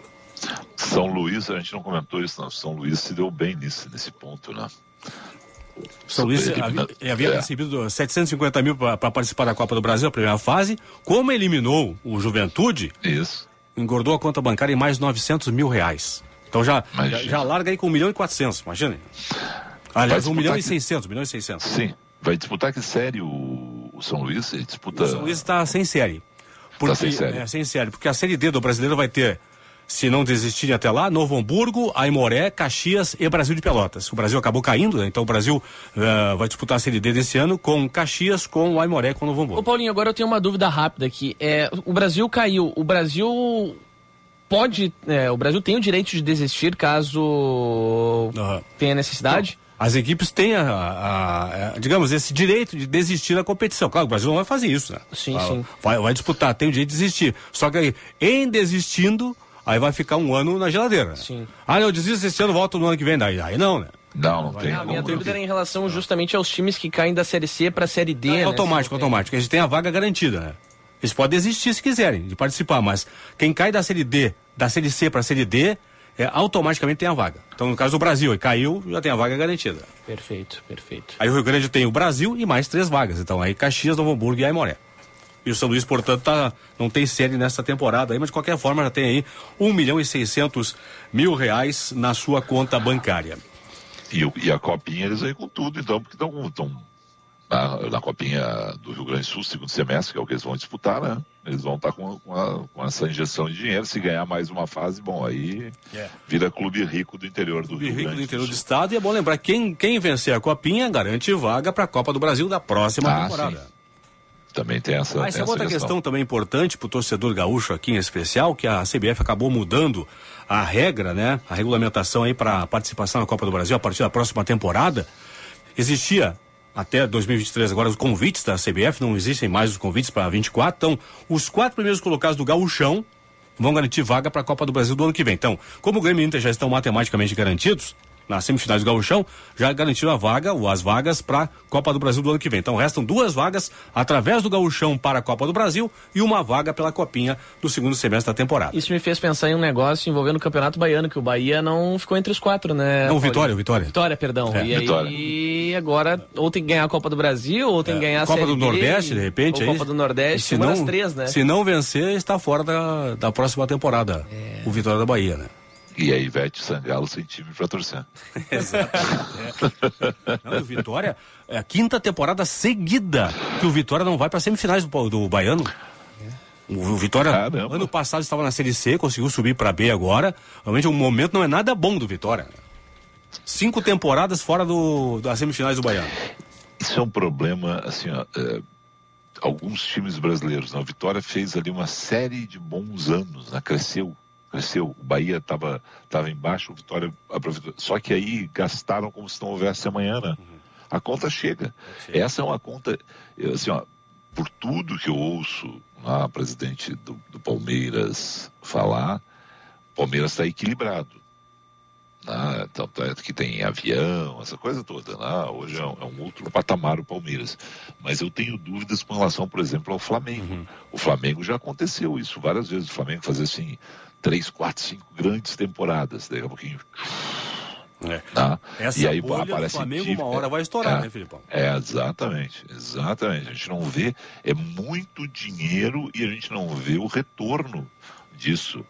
São Luís, a gente não comentou isso, não. São Luís se deu bem nisso, nesse ponto, né? São Luís havia, havia é. recebido 750 mil para participar da Copa do Brasil, a primeira fase. Como eliminou o Juventude, isso. engordou a conta bancária em mais 900 mil reais. Então já, já, já, larga aí com 1 milhão e 400, imagine. Aliás, 1 milhão e 600, 1 milhão e 600. Sim. Vai disputar que série o, o São Luís? Disputa... O São Luís está sem série. Porque, tá sem série. É, sem série. Porque a série D do brasileiro vai ter, se não desistirem até lá, Novo Hamburgo, Aimoré, Caxias e Brasil de Pelotas. O Brasil acabou caindo, né? então o Brasil uh, vai disputar a série D desse ano com Caxias, com o Aimoré, com o Novo Hamburgo. Ô Paulinho, agora eu tenha uma dúvida rápida aqui. É, o Brasil caiu. O Brasil pode. É, o Brasil tem o direito de desistir caso uhum. tenha necessidade? Não as equipes têm, a, a, a, digamos, esse direito de desistir da competição. Claro, o Brasil não vai fazer isso, né? Sim, vai, sim. Vai, vai, disputar, tem o direito de desistir. Só que aí, em desistindo, aí vai ficar um ano na geladeira. Sim. Ah, eu desisto esse ano, volto no ano que vem. Daí, aí não, né? Não, não tem. a minha dúvida era em relação justamente aos times que caem da Série C para a Série D. É, né? automático, automático. A gente tem a vaga garantida, né? Eles podem desistir se quiserem de participar, mas quem cai da Série D, da Série C para a Série D, é, automaticamente tem a vaga. Então, no caso do Brasil, e caiu, já tem a vaga garantida. Perfeito, perfeito. Aí o Rio Grande tem o Brasil e mais três vagas. Então, aí Caxias, Novo Hamburgo e Aimoré. E o São Luís, portanto, tá, não tem série nessa temporada aí, mas de qualquer forma já tem aí 1 milhão e 600 mil reais na sua conta bancária. E, e a copinha eles aí com tudo, então, porque estão na, na, Copinha do Rio Grande do Sul, segundo semestre, que é o que eles vão disputar, né? Eles vão estar tá com, com, a, com, essa injeção de dinheiro. Se ganhar mais uma fase, bom, aí yeah. vira clube rico do interior do clube Rio rico Grande do interior do, do estado. E é bom lembrar: quem, quem vencer a Copinha garante vaga para a Copa do Brasil da próxima ah, temporada. Sim. Também tem essa. Mas tem essa outra questão. questão também importante para o torcedor gaúcho aqui em especial, que a CBF acabou mudando a regra, né? A regulamentação aí para participação na Copa do Brasil a partir da próxima temporada. Existia até 2023 agora os convites da CBF, não existem mais os convites para 24. Então, os quatro primeiros colocados do Gauchão vão garantir vaga para a Copa do Brasil do ano que vem. Então, como o Grêmio e o Inter já estão matematicamente garantidos, nas semifinais do Gauchão, já garantiram a vaga, ou as vagas, para a Copa do Brasil do ano que vem. Então restam duas vagas através do Gauchão para a Copa do Brasil e uma vaga pela Copinha do segundo semestre da temporada. Isso me fez pensar em um negócio envolvendo o Campeonato Baiano, que o Bahia não ficou entre os quatro, né? Não, Vitória, o Vitória. Vitória, perdão. É. E Vitória. aí agora ou tem que ganhar a Copa do Brasil, ou tem que é. ganhar a Copa Série do Nordeste, de repente. Ou Copa do Nordeste, se uma não, das três, né? Se não vencer, está fora da, da próxima temporada. É. O Vitória da Bahia, né? E a Ivete Sangalo sem time para torcer. Exato. É. Não, o Vitória, é a quinta temporada seguida que o Vitória não vai para semifinais do, do Baiano. O Vitória, Caramba. ano passado estava na Série C, conseguiu subir para B agora. Realmente o momento não é nada bom do Vitória. Cinco temporadas fora do, das semifinais do Baiano. Isso é um problema, assim, ó, é, alguns times brasileiros. Né? O Vitória fez ali uma série de bons anos, né? cresceu cresceu. O Bahia estava tava embaixo, o Vitória aproveitou. Só que aí gastaram como se não houvesse amanhã, né? A conta chega. Essa é uma conta, assim, ó, por tudo que eu ouço a presidente do, do Palmeiras falar, o Palmeiras está equilibrado. Né? Tanto é que tem avião, essa coisa toda. Né? Hoje é um, é um outro patamar o Palmeiras. Mas eu tenho dúvidas com relação, por exemplo, ao Flamengo. Uhum. O Flamengo já aconteceu isso várias vezes. O Flamengo fazer assim, três, quatro, cinco grandes temporadas. Daqui a pouquinho. É. Tá? Essa e aí bolha do aparece Flamengo dívida. uma hora vai estourar, É, né, Filipão? É, exatamente, exatamente. A gente não vê, é muito dinheiro e a gente não vê o retorno disso.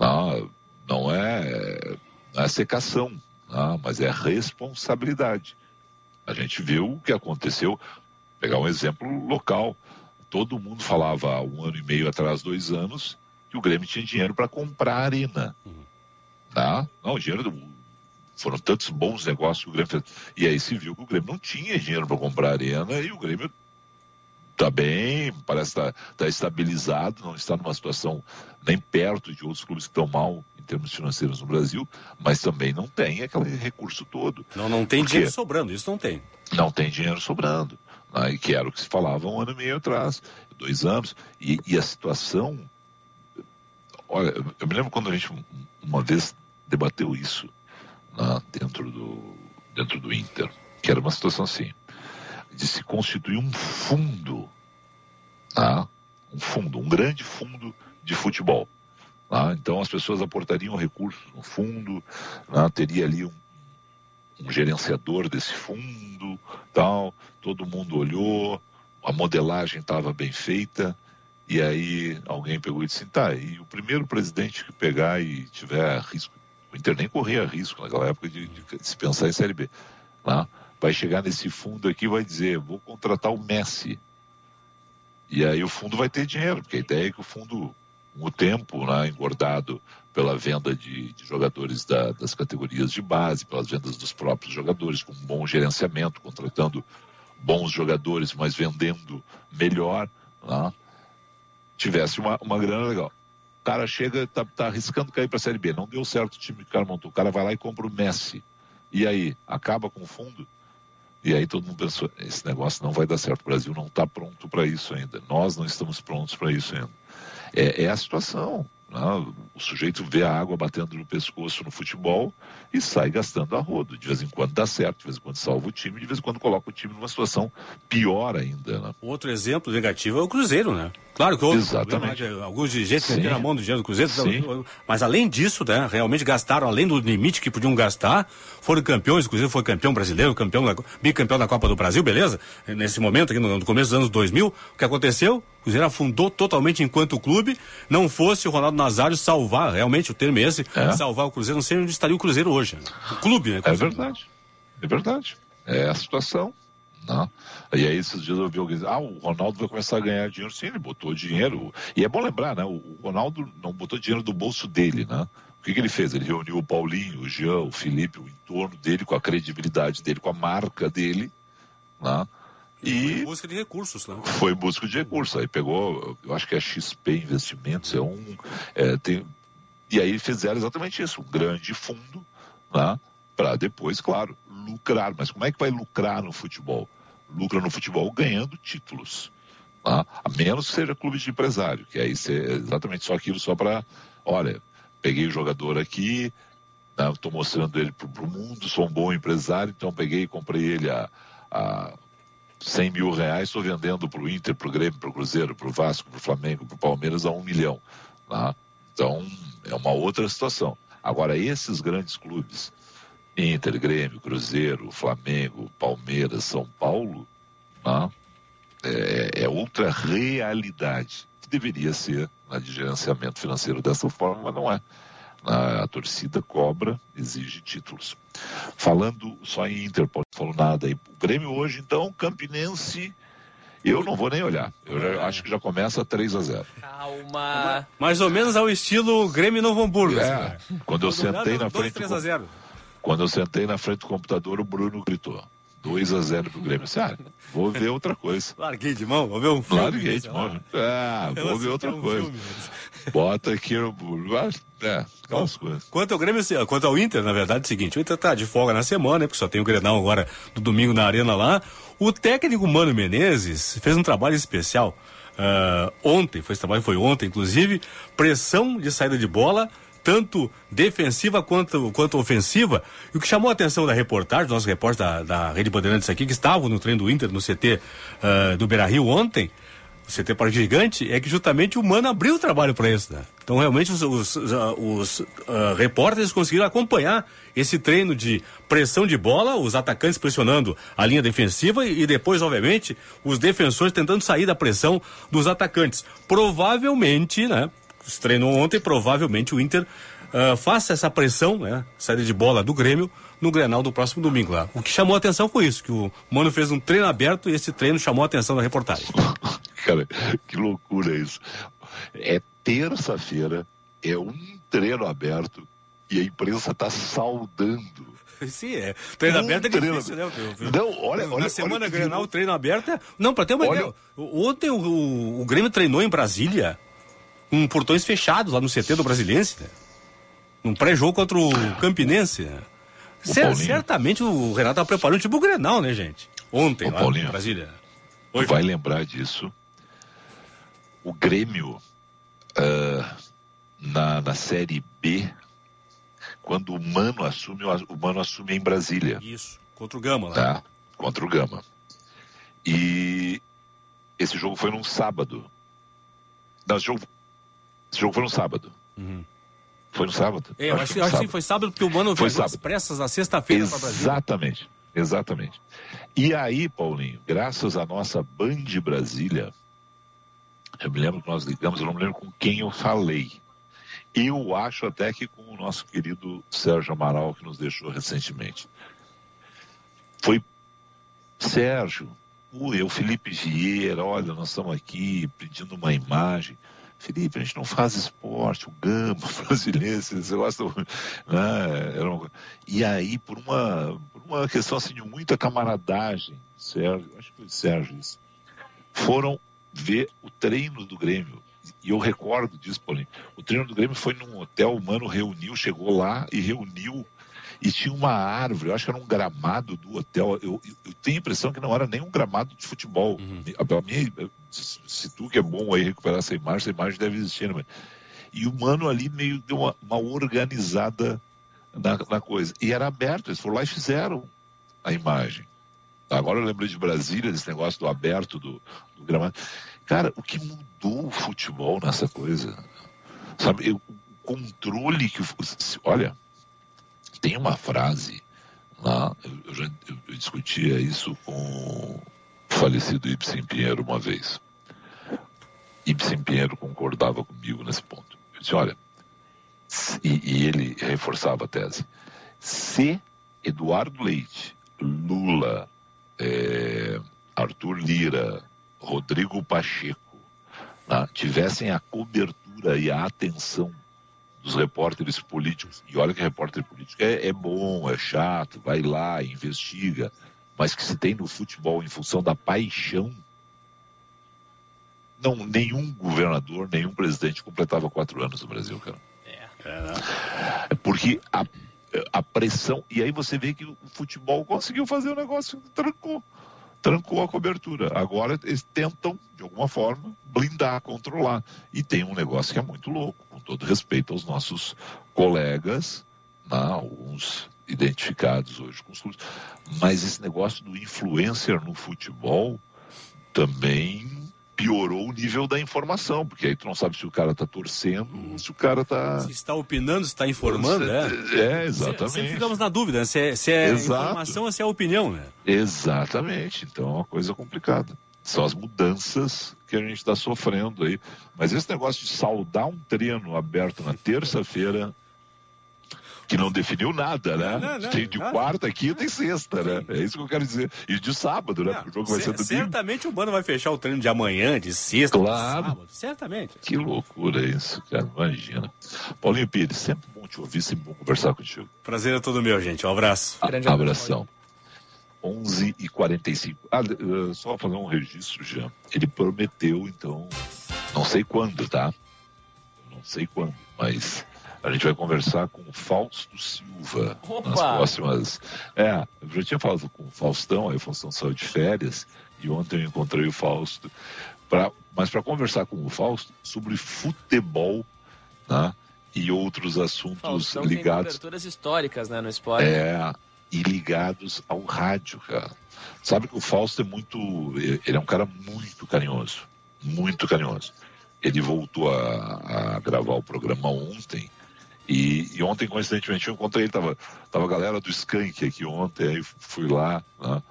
Não, não é, não é secação, não, mas é responsabilidade. A gente viu o que aconteceu. Vou pegar um exemplo local. Todo mundo falava um ano e meio atrás, dois anos, que o Grêmio tinha dinheiro para comprar a arena. Tá? Não, o dinheiro do, foram tantos bons negócios que o Grêmio fez. E aí se viu que o Grêmio não tinha dinheiro para comprar a arena e o Grêmio está bem, parece estar tá, tá estabilizado, não está numa situação nem perto de outros clubes que estão mal em termos financeiros no Brasil, mas também não tem aquele recurso todo. Não, não tem Por quê? dinheiro sobrando, isso não tem. Não tem dinheiro sobrando. né? Que era o que se falava um ano e meio atrás, dois anos. E, e a situação. Olha, eu- me lembro quando a gente um- uma vez debateu isso dentro, do, dentro do Inter, que era uma situação assim, de se constituir um fundo, tá? um fundo, um grande fundo de futebol. tá? Então as pessoas aportariam recursos no fundo, né, teria ali um, um gerenciador desse fundo, tal. Todo mundo olhou, a modelagem estava bem feita. E aí alguém pegou e disse, tá, e o primeiro presidente que pegar e tiver risco, o Inter nem corria risco naquela época de, de se pensar em Série B, tá? vai chegar nesse fundo aqui e vai dizer, vou contratar o Messi. E aí o fundo vai ter dinheiro, porque a ideia é que o fundo, com o tempo né, engordado pela venda de, de jogadores da- das categorias de base, pelas vendas dos próprios jogadores, com um bom gerenciamento, contratando bons jogadores, mas vendendo melhor, né, tivesse uma, uma grana legal. O cara chega, tá, tá arriscando cair para a Série B, não deu certo o time que o cara montou, o cara vai lá e compra o Messi. E aí, acaba com o fundo? E aí todo mundo pensou, esse negócio não vai dar certo, o Brasil não está pronto para isso ainda, nós não estamos prontos para isso ainda. É, é a situação. né? O sujeito vê a água batendo no pescoço no futebol e sai gastando a rodo. De vez em quando dá certo, de vez em quando salva o time, de vez em quando coloca o time numa situação pior ainda. Né? Outro exemplo negativo é o Cruzeiro, né? Claro que houve Exatamente. de alguns dirigentes meteram a mão do dinheiro do Cruzeiro, Sim. mas além disso, né, realmente gastaram além do limite que podiam gastar, foram campeões, o Cruzeiro foi campeão brasileiro, campeão da, bicampeão da Copa do Brasil, beleza? Nesse momento, aqui no, no começo dos anos 2000, o que aconteceu? O Cruzeiro afundou totalmente enquanto clube, não fosse o Ronaldo Nazário salvar, realmente o termo é esse, salvar o Cruzeiro, não sei onde estaria o Cruzeiro hoje. né? O clube, né? É verdade. É verdade. É a situação. Né? E aí esses dias eu vi alguém dizer, ah, o Ronaldo vai começar a ganhar dinheiro. Sim, ele botou dinheiro. E é bom lembrar, né? O Ronaldo não botou dinheiro do bolso dele, né? O que, que ele fez? Ele reuniu o Paulinho, o Jean, o Felipe, o entorno dele, com a credibilidade dele, com a marca dele, né? E... Em busca de recursos, né? foi em busca de recursos. Aí pegou, eu acho que é XP Investimentos, é um. é, tem, e aí fizeram exatamente isso, um grande fundo, né, para depois, claro, lucrar. Mas como é que vai lucrar no futebol? Lucra no futebol ganhando títulos. né, a menos que seja clube de empresário, que aí é exatamente só aquilo só para. Olha, peguei o jogador aqui, estou mostrando ele para o mundo, sou um bom empresário, então peguei e comprei ele a, a 100 mil reais, estou vendendo para o Inter, para o Grêmio, para o Cruzeiro, para o Vasco, para o Flamengo, para o Palmeiras a um milhão. Né? Então, é uma outra situação. Agora, esses grandes clubes, Inter, Grêmio, Cruzeiro, Flamengo, Palmeiras, São Paulo, né? é, é outra realidade que deveria ser né, de gerenciamento financeiro dessa forma, mas não é. A, a torcida cobra, exige títulos. Falando só em Inter, não falou nada aí. O Grêmio hoje, então, Campinense, eu não vou nem olhar. Eu já, acho que já começa 3 a 0 Calma. Mais ou menos ao estilo Grêmio Novo Hamburgo. É, assim, quando eu sentei na dois, frente. três do a zero. Quando eu sentei na frente do computador, o Bruno gritou. 2 a 0 pro Grêmio. Disse, ah, vou ver outra coisa. Larguei de mão, vou ver um filme. Larguei de mão. Ah, vou ver outra um coisa. filme. Bota aqui no. É, aquelas coisas. Quanto ao Grêmio, quanto ao Inter, na verdade, é o seguinte, o Inter tá de folga na semana, né, porque só tem o Grenal agora do domingo na arena lá. O técnico Mano Menezes fez um trabalho especial. ah, ontem, foi esse trabalho foi ontem, inclusive, pressão de saída de bola, tanto defensiva quanto, quanto ofensiva. E o que chamou a atenção da reportagem, nossos repórteres da, da Rede Bandeirantes aqui, que estavam no treino do Inter, no CT uh, do Beira Rio ontem, o CT para Gigante, é que justamente o Mano abriu o trabalho para isso. Né? Então, realmente, os, os, os uh, repórteres conseguiram acompanhar esse treino de pressão de bola, os atacantes pressionando a linha defensiva e, e depois, obviamente, os defensores tentando sair da pressão dos atacantes. Provavelmente, né? Se treinou ontem, provavelmente o Inter uh, faça essa pressão, né? Saída de bola do Grêmio no Grenal do próximo domingo lá. O que chamou a atenção foi isso, que o Mano fez um treino aberto e esse treino chamou a atenção da reportagem. Cara, que loucura isso. É terça-feira, é um treino aberto e a imprensa está saudando. Sim, é. Treino um aberto é treino... difícil, né? Não, olha, olha. Na semana olha Grenal, o treino aberto é. Não, para ter uma olha... ideia. Ontem o, o, o, Grêmio treinou em Brasília, com portões fechados lá no CT do Brasiliense, né? Num pré-jogo contra o Campinense. Né? Cer certamente o Renato tá preparando tipo o Grenal, né, gente? Ontem, Ô, lá Paulinho, em Brasília. Oi, vai lembrar disso. O Grêmio, uh, na, na Série B, quando o Mano assume, o Mano assume em Brasília. Isso, contra o Gama lá. Tá? Contra o Gama. E esse jogo foi num sábado. Não, esse jogo, esse jogo foi no sábado. Uhum. Foi no sábado? É, eu acho, que, acho que foi sábado porque o Mano foi às pressas na sexta-feira para Brasília. Exatamente, exatamente. E aí, Paulinho, graças à nossa Band Brasília, eu me lembro que nós ligamos, eu não me lembro com quem eu falei. Eu acho até que com o nosso querido Sérgio Amaral, que nos deixou recentemente. Foi Sérgio, eu, Felipe Vieira, olha, nós estamos aqui pedindo uma imagem. Felipe, a gente não faz esporte, o Gama, o brasileiro, você gosta. Né? Uma... E aí, por uma, por uma questão assim, de muita camaradagem, Sérgio, acho que foi Sérgio isso, foram ver o treino do Grêmio. E eu recordo disso, Paulinho. O treino do Grêmio foi num hotel, o mano reuniu, chegou lá e reuniu e tinha uma árvore, eu acho que era um gramado do hotel. Eu, eu tenho a impressão que não era nem um gramado de futebol. Uhum. A, minha, se tu que é bom aí recuperar essa imagem, essa imagem deve existir. Né? E o mano ali meio deu uma, uma organizada na, na, coisa. E era aberto, eles foram lá e fizeram a imagem. Agora eu lembrei de Brasília, desse negócio do aberto do, do gramado. Cara, o que mudou o futebol nessa coisa? Sabe, o controle que. Olha, tem uma frase lá, eu, já eu discutia isso com o falecido Ibsen Pinheiro uma vez. Ibsen Pinheiro concordava comigo nesse ponto. Eu disse, olha, e, e ele reforçava a tese, se Eduardo Leite, Lula, é, Arthur Lira, Rodrigo Pacheco tá, tivessem a cobertura e a atenção dos repórteres políticos. E olha que repórter político é, é bom, é chato, vai lá, investiga, mas que se tem no futebol em função da paixão. Não, nenhum governador, nenhum presidente completava quatro anos no Brasil, cara. É. é porque a, a pressão. E aí você vê que o futebol conseguiu fazer o negócio, trancou trancou a cobertura. Agora eles tentam, de alguma forma, blindar, controlar. E tem um negócio que é muito louco, com todo respeito aos nossos colegas, né, alguns identificados hoje com os clubes, mas esse negócio do influencer no futebol também piorou o nível da informação, porque aí tu não sabe se o cara está torcendo ou se o cara está. Se está opinando, se está informando, é. É, exatamente. Sempre ficamos na dúvida, se é, se é informação ou se é opinião, né? Exatamente. Então é uma coisa complicada. São as mudanças que a gente está sofrendo aí. Mas esse negócio de saudar um treino aberto na terça-feira que não definiu nada, né? Não, não, Tem de não. quarta, quinta e sexta, né? É isso que eu quero dizer. E de sábado, né? Porque o jogo vai ser domingo. Certamente o Bano vai fechar o treino de amanhã, de sexta, claro. de sábado. Certamente. Que loucura isso, cara. Imagina. Paulinho Pires, sempre bom te ouvir, sempre bom conversar contigo. Prazer é todo meu, gente. Um abraço. Grande abração. 11 e 45 Ah, uh, só fazer um registro já. Ele prometeu, então, não sei quando, tá? Não sei quando, mas a gente vai conversar com o Fausto Silva Opa. nas próximas. É, eu já tinha falado com o Faustão, aí o Faustão saiu de férias, e ontem eu encontrei o Fausto. Pra, mas para conversar com o Fausto sobre futebol, né? e outros assuntos Faustão ligados. tem coberturas históricas, né, no esporte. É, e ligados ao rádio, cara. Sabe que o Fausto é muito. Ele é um cara muito carinhoso. Muito carinhoso. Ele voltou a, a gravar o programa ontem. E, e, ontem, coincidentemente, eu encontrei ele. Tava, tava a galera do Skank aqui ontem. Aí fui lá. Né?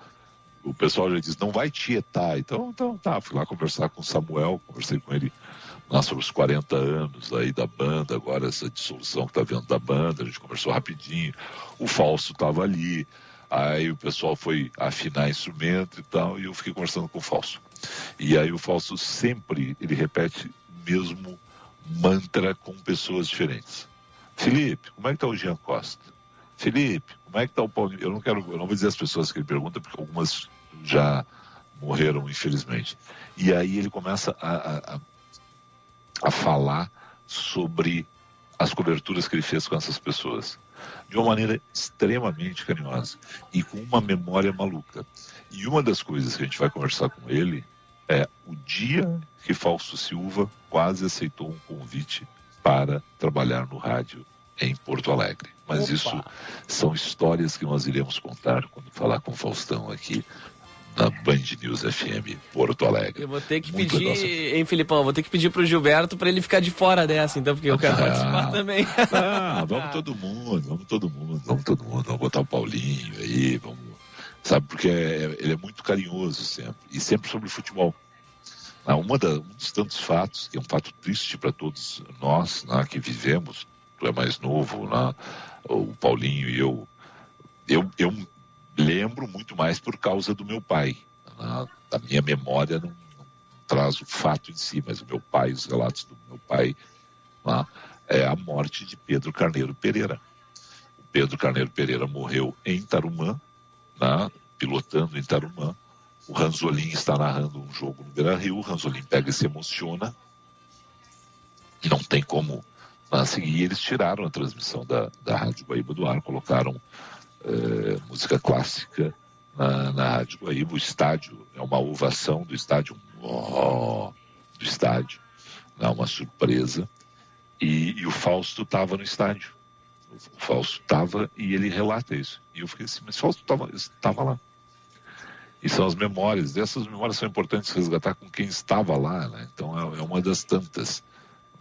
O pessoal já disse: não vai tietar. Então, então tá. Fui lá conversar com o Samuel. Conversei com ele lá sobre os 40 anos aí da banda, agora essa dissolução que tá vendo da banda, a gente conversou rapidinho. O Falso estava ali, aí o pessoal foi afinar instrumento e tal, e eu fiquei conversando com o Falso. E aí o Falso sempre, ele repete mesmo mantra com pessoas diferentes. Felipe, como é que tá o Jean Costa? Felipe, como é que tá o Paulinho? Eu não quero, eu não vou dizer as pessoas que ele pergunta, porque algumas já morreram, infelizmente. E aí ele começa a, a a falar sobre as coberturas que ele fez com essas pessoas. De uma maneira extremamente carinhosa e com uma memória maluca. E uma das coisas que a gente vai conversar com ele é o dia que Fausto Silva quase aceitou um convite para trabalhar no rádio em Porto Alegre. Mas Opa. isso são histórias que nós iremos contar quando falar com o Faustão aqui na Band News FM Porto Alegre. Eu vou ter que Muito pedir, nossa... hein, Filipão? Vou ter que pedir pro Gilberto para ele ficar de fora dessa, então, porque eu quero ah, participar também. Ah, vamos todo mundo, vamos todo mundo, vamos todo mundo, vamos botar o Paulinho aí, vamos. Sabe, porque é, ele é muito carinhoso sempre, e sempre sobre futebol. Ah, uma da, um dos tantos fatos, que é um fato triste para todos nós né, que vivemos, tu é mais novo, né, o Paulinho e eu, eu, eu lembro muito mais por causa do meu pai. Na, a minha memória não, não, traz o fato em si, mas o meu pai, os relatos do meu pai, é a morte de Pedro Carneiro Pereira. O Pedro Carneiro Pereira morreu em Tarumã, pilotando em Tarumã. O Ranzolin está narrando um jogo no Beira Rio. O Ranzolin pega e se emociona. Não tem como seguir. Eles tiraram a transmissão da, da Rádio Guaíba do ar, colocaram é, música clássica na, na Rádio Guaíba. O estádio é uma ovação do estádio, oh, do estádio, é uma surpresa. E, e o Fausto estava no estádio. O Fausto estava e ele relata isso. E eu fiquei assim, mas Fausto estava lá. E são as memórias, essas memórias são importantes resgatar com quem estava lá, né? Então é, é uma das tantas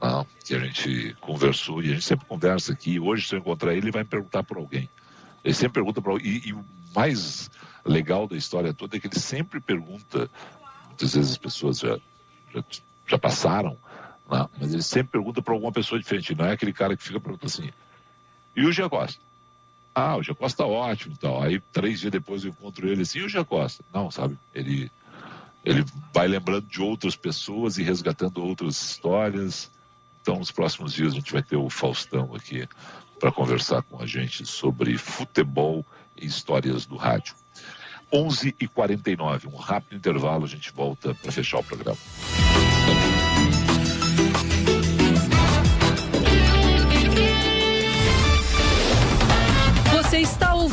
né, que a gente conversou e a gente sempre conversa aqui. Hoje, se eu encontrar ele, ele vai me perguntar por alguém. Ele sempre pergunta para. E, e o mais legal da história toda é que ele sempre pergunta, muitas vezes as pessoas já, já, já passaram, né? mas ele sempre pergunta para alguma pessoa diferente. Não é aquele cara que fica perguntando assim: e o Gia Costa? Ah, o Gia Costa tá ótimo tal. Aí três dias depois eu encontro ele assim, e o Gia Costa? Não, sabe? Ele, ele vai lembrando de outras pessoas e resgatando outras histórias. Então, nos próximos dias a gente vai ter o Faustão aqui para conversar com a gente sobre futebol e histórias do rádio. 11 e 49 um rápido intervalo, a gente volta para fechar o programa.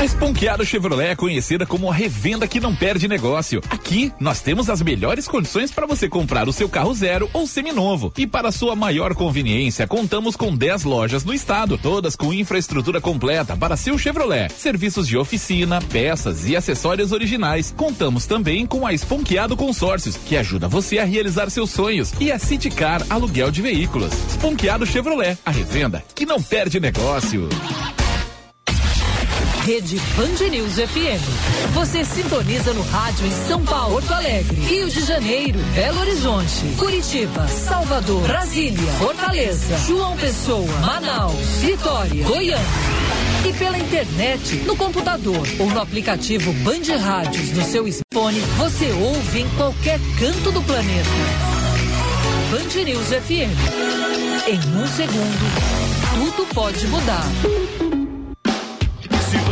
A Esponqueado Chevrolet é conhecida como a revenda que não perde negócio. Aqui nós temos as melhores condições para você comprar o seu carro zero ou seminovo. E para sua maior conveniência, contamos com 10 lojas no estado, todas com infraestrutura completa para seu Chevrolet. Serviços de oficina, peças e acessórios originais. Contamos também com a Esponqueado Consórcios, que ajuda você a realizar seus sonhos, e a Citicar Aluguel de Veículos. Esponqueado Chevrolet, a revenda que não perde negócio. Rede Band News FM. Você sintoniza no rádio em São Paulo, Porto Alegre, Rio de Janeiro, Belo Horizonte, Curitiba, Salvador, Brasília, Fortaleza, João Pessoa, Manaus, Vitória, Goiânia. E pela internet, no computador ou no aplicativo Band Rádios no seu smartphone, você ouve em qualquer canto do planeta. Band News FM. Em um segundo, tudo pode mudar.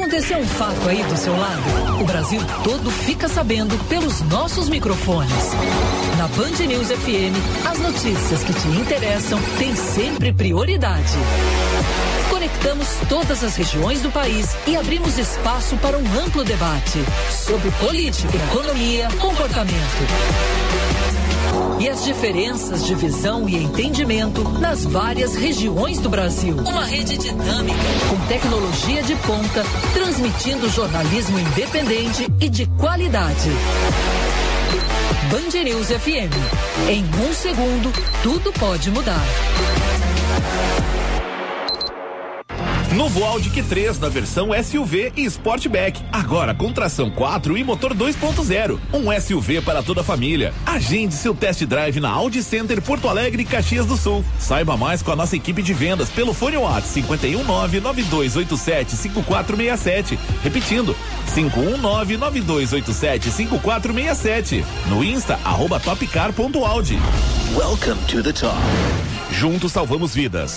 Aconteceu um fato aí do seu lado? O Brasil todo fica sabendo pelos nossos microfones. Na Band News FM, as notícias que te interessam têm sempre prioridade. Conectamos todas as regiões do país e abrimos espaço para um amplo debate sobre política, economia, comportamento e as diferenças de visão e entendimento nas várias regiões do Brasil. Uma rede dinâmica, com tecnologia de ponta, transmitindo jornalismo independente e de qualidade. Band News FM. Em um segundo, tudo pode mudar. Novo Audi Q3 na versão SUV e Sportback. Agora com tração 4 e motor 2.0. Um SUV para toda a família. Agende seu test drive na Audi Center Porto Alegre, Caxias do Sul. Saiba mais com a nossa equipe de vendas pelo fone WhatsApp 51992875467. Repetindo, 51992875467. No Insta arroba topcar.audi. Welcome to the top. Juntos salvamos vidas.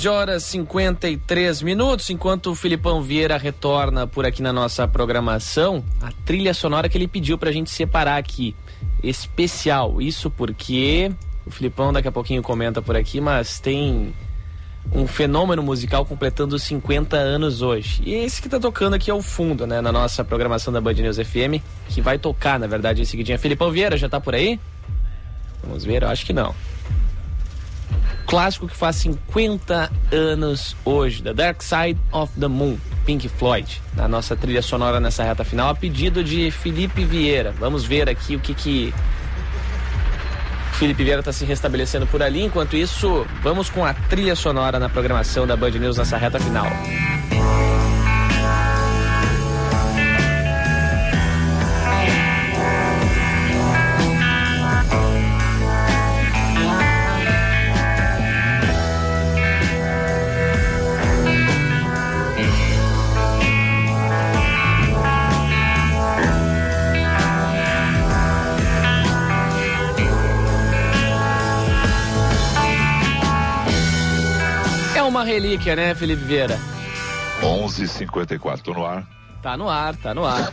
11 horas e 53 minutos, enquanto o Filipão Vieira retorna por aqui na nossa programação, a trilha sonora que ele pediu pra gente separar aqui, especial. Isso porque o Filipão daqui a pouquinho comenta por aqui, mas tem um fenômeno musical completando 50 anos hoje. E esse que tá tocando aqui ao fundo, né, na nossa programação da Band News FM, que vai tocar, na verdade, em seguidinha. Filipão Vieira, já tá por aí? Vamos ver, eu acho que não clássico que faz 50 anos hoje, The Dark Side of the Moon, Pink Floyd, na nossa trilha sonora nessa reta final, a pedido de Felipe Vieira. Vamos ver aqui o que que Felipe Vieira está se restabelecendo por ali. Enquanto isso, vamos com a trilha sonora na programação da Band News nessa reta final. Relíquia, né, Felipe Vieira? 11h54, tô no ar. Tá no ar, tá no ar.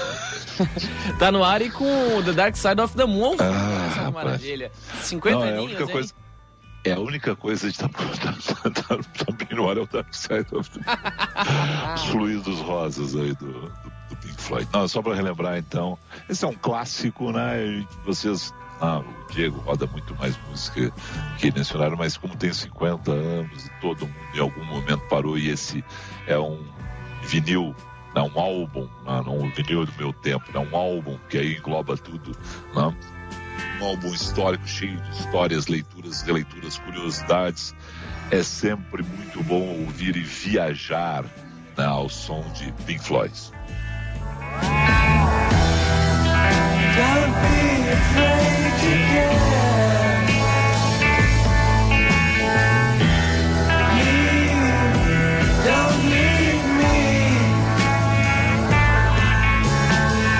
tá no ar e com The Dark Side of the Moon. Ah, Essa maravilha. 50 Não, é a única hein? coisa. É a única coisa de tá, tá, tá, tá no ar é o Dark Side of the Os fluidos rosas aí do, do, do Pink Floyd. Não, só para relembrar então, esse é um clássico, né? Vocês. Ah, o Diego roda muito mais música que mencionaram, mas como tem 50 anos e todo mundo em algum momento parou e esse é um vinil, né, um álbum, né, não um vinil do meu tempo, né, um álbum que aí engloba tudo, né? um álbum histórico cheio de histórias, leituras, releituras, curiosidades. É sempre muito bom ouvir e viajar né, ao som de Pink Floyd.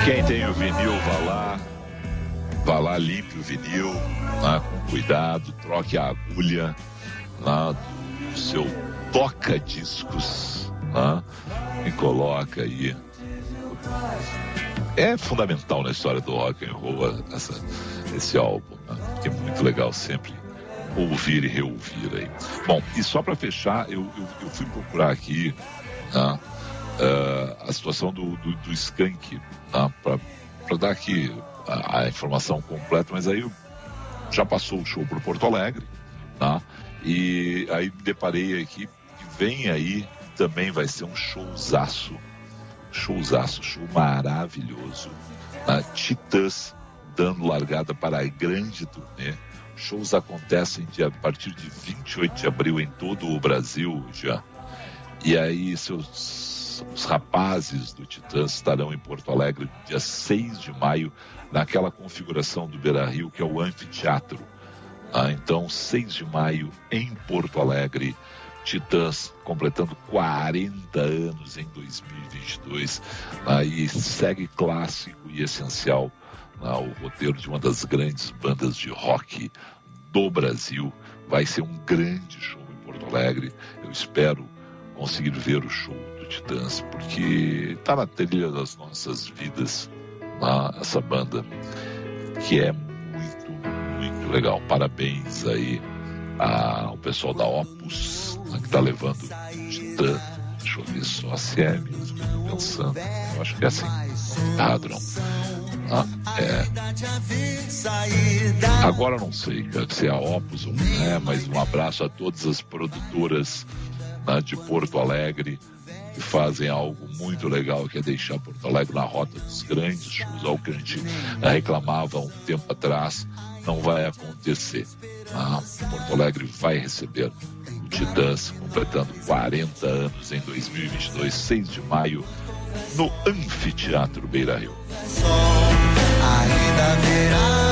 Quem tem o vinil, vá lá, vá lá, limpe o vinil, né, com cuidado, troque a agulha né, do seu toca-discos né, e coloca aí. É fundamental na história do rock and roll essa, esse álbum, né, que é muito legal sempre ouvir e reouvir aí. Bom, e só para fechar, eu, eu, eu fui procurar aqui né, eh, a situação do, do, do Skank, tá? para dar aqui a, a informação completa, mas aí já passou o show para Porto Alegre, tá? E aí me deparei aqui que vem aí também vai ser um showzaço. Showzaço, show maravilhoso. A Titãs dando largada para a grande turnê. Shows acontecem de, a partir de 28 de abril em todo o Brasil já. E aí seus os rapazes do Titãs estarão em Porto Alegre dia 6 de maio, naquela configuração do Beira Rio que é o anfiteatro. Ah, então, 6 de maio em Porto Alegre, Titãs completando 40 anos em 2022. Aí segue clássico e essencial ah, o roteiro de uma das grandes bandas de rock do Brasil. Vai ser um grande show em Porto Alegre. Eu espero conseguir ver o show do Titãs, porque está na trilha das nossas vidas ah, essa banda, que é muito, muito legal. Parabéns aí ao pessoal da Opus, né, que está levando o Titã. Deixa eu ver só se é pensando. Eu acho que é assim. Não. Ah, é. Agora não sei se é a Opus ou não é, mas um abraço a todas as produtoras né, de Porto Alegre que fazem algo muito legal, que é deixar Porto Alegre na rota dos grandes shows, algo que a gente reclamava um tempo atrás, não vai acontecer. Ah, Porto Alegre vai receber o Titãs, completando 40 anos em 2022, 6 de maio, no Anfiteatro Beira Rio. Ainda verá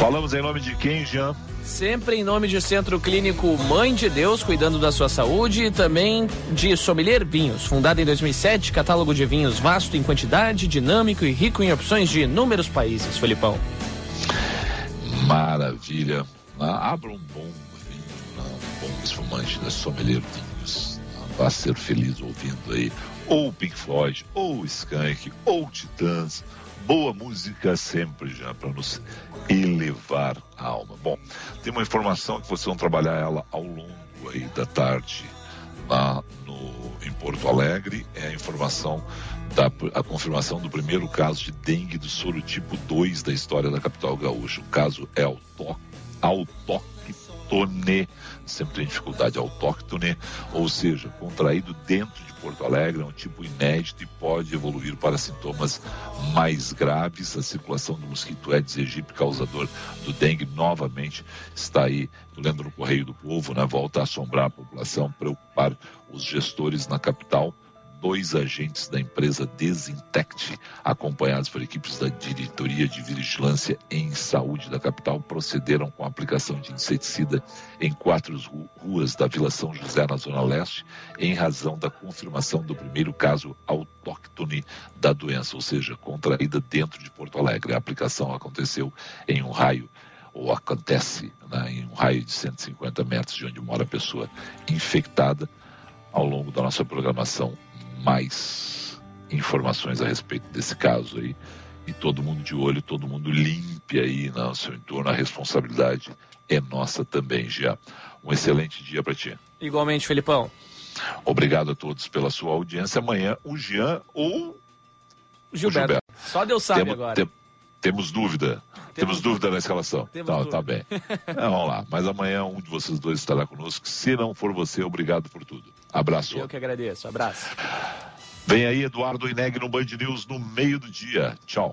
Falamos em nome de quem, Jean? Sempre em nome de Centro Clínico Mãe de Deus, cuidando da sua saúde, e também de Sommelier Vinhos, fundado em 2007, catálogo de vinhos vasto em quantidade, dinâmico e rico em opções de inúmeros países, Felipão. Maravilha. Ah, abra um bom vinho, um bom espumante da Sommelier Vinhos. Ah, Vá ser feliz ouvindo aí ou Pink Floyd, ou Skank, ou Titãs. Boa música sempre já para nos elevar a alma. Bom, tem uma informação que vocês vão trabalhar ela ao longo aí da tarde lá no, em Porto Alegre. É a informação da a confirmação do primeiro caso de dengue do soro tipo 2 da história da capital gaúcha. O caso é autó- autóctone, sempre tem dificuldade, autóctone, ou seja, contraído dentro de Porto Alegre, é um tipo inédito e pode evoluir para sintomas mais graves. A circulação do mosquito Aedes aegypti, causador do dengue, novamente está aí, lendo no Correio do Povo, né, volta a assombrar a população, preocupar os gestores na capital dois agentes da empresa Desintect, acompanhados por equipes da Diretoria de Vigilância em Saúde da capital, procederam com a aplicação de inseticida em quatro ru- ruas da Vila São José, na Zona Leste, em razão da confirmação do primeiro caso autóctone da doença, ou seja, contraída dentro de Porto Alegre. A aplicação aconteceu em um raio ou acontece né, em um raio de 150 metros de onde mora a pessoa infectada. Ao longo da nossa programação, mais informações a respeito desse caso aí. E todo mundo de olho, todo mundo limpe aí no seu entorno. A responsabilidade é nossa também, Gia. Um excelente dia para ti. Igualmente, Felipão. Obrigado a todos pela sua audiência. Amanhã, o Jean ou o Gilberto. Só Deus sabe Temo- agora. tem- temos dúvida. Temos, dúvida na escalação. Temos tá, tá bem. É, vamos lá. Mas amanhã um de vocês dois estará conosco. Se não for você, obrigado por tudo. Abraço. Eu que agradeço. Abraço. Vem aí Eduardo Ineg no Band News no meio do dia. Tchau.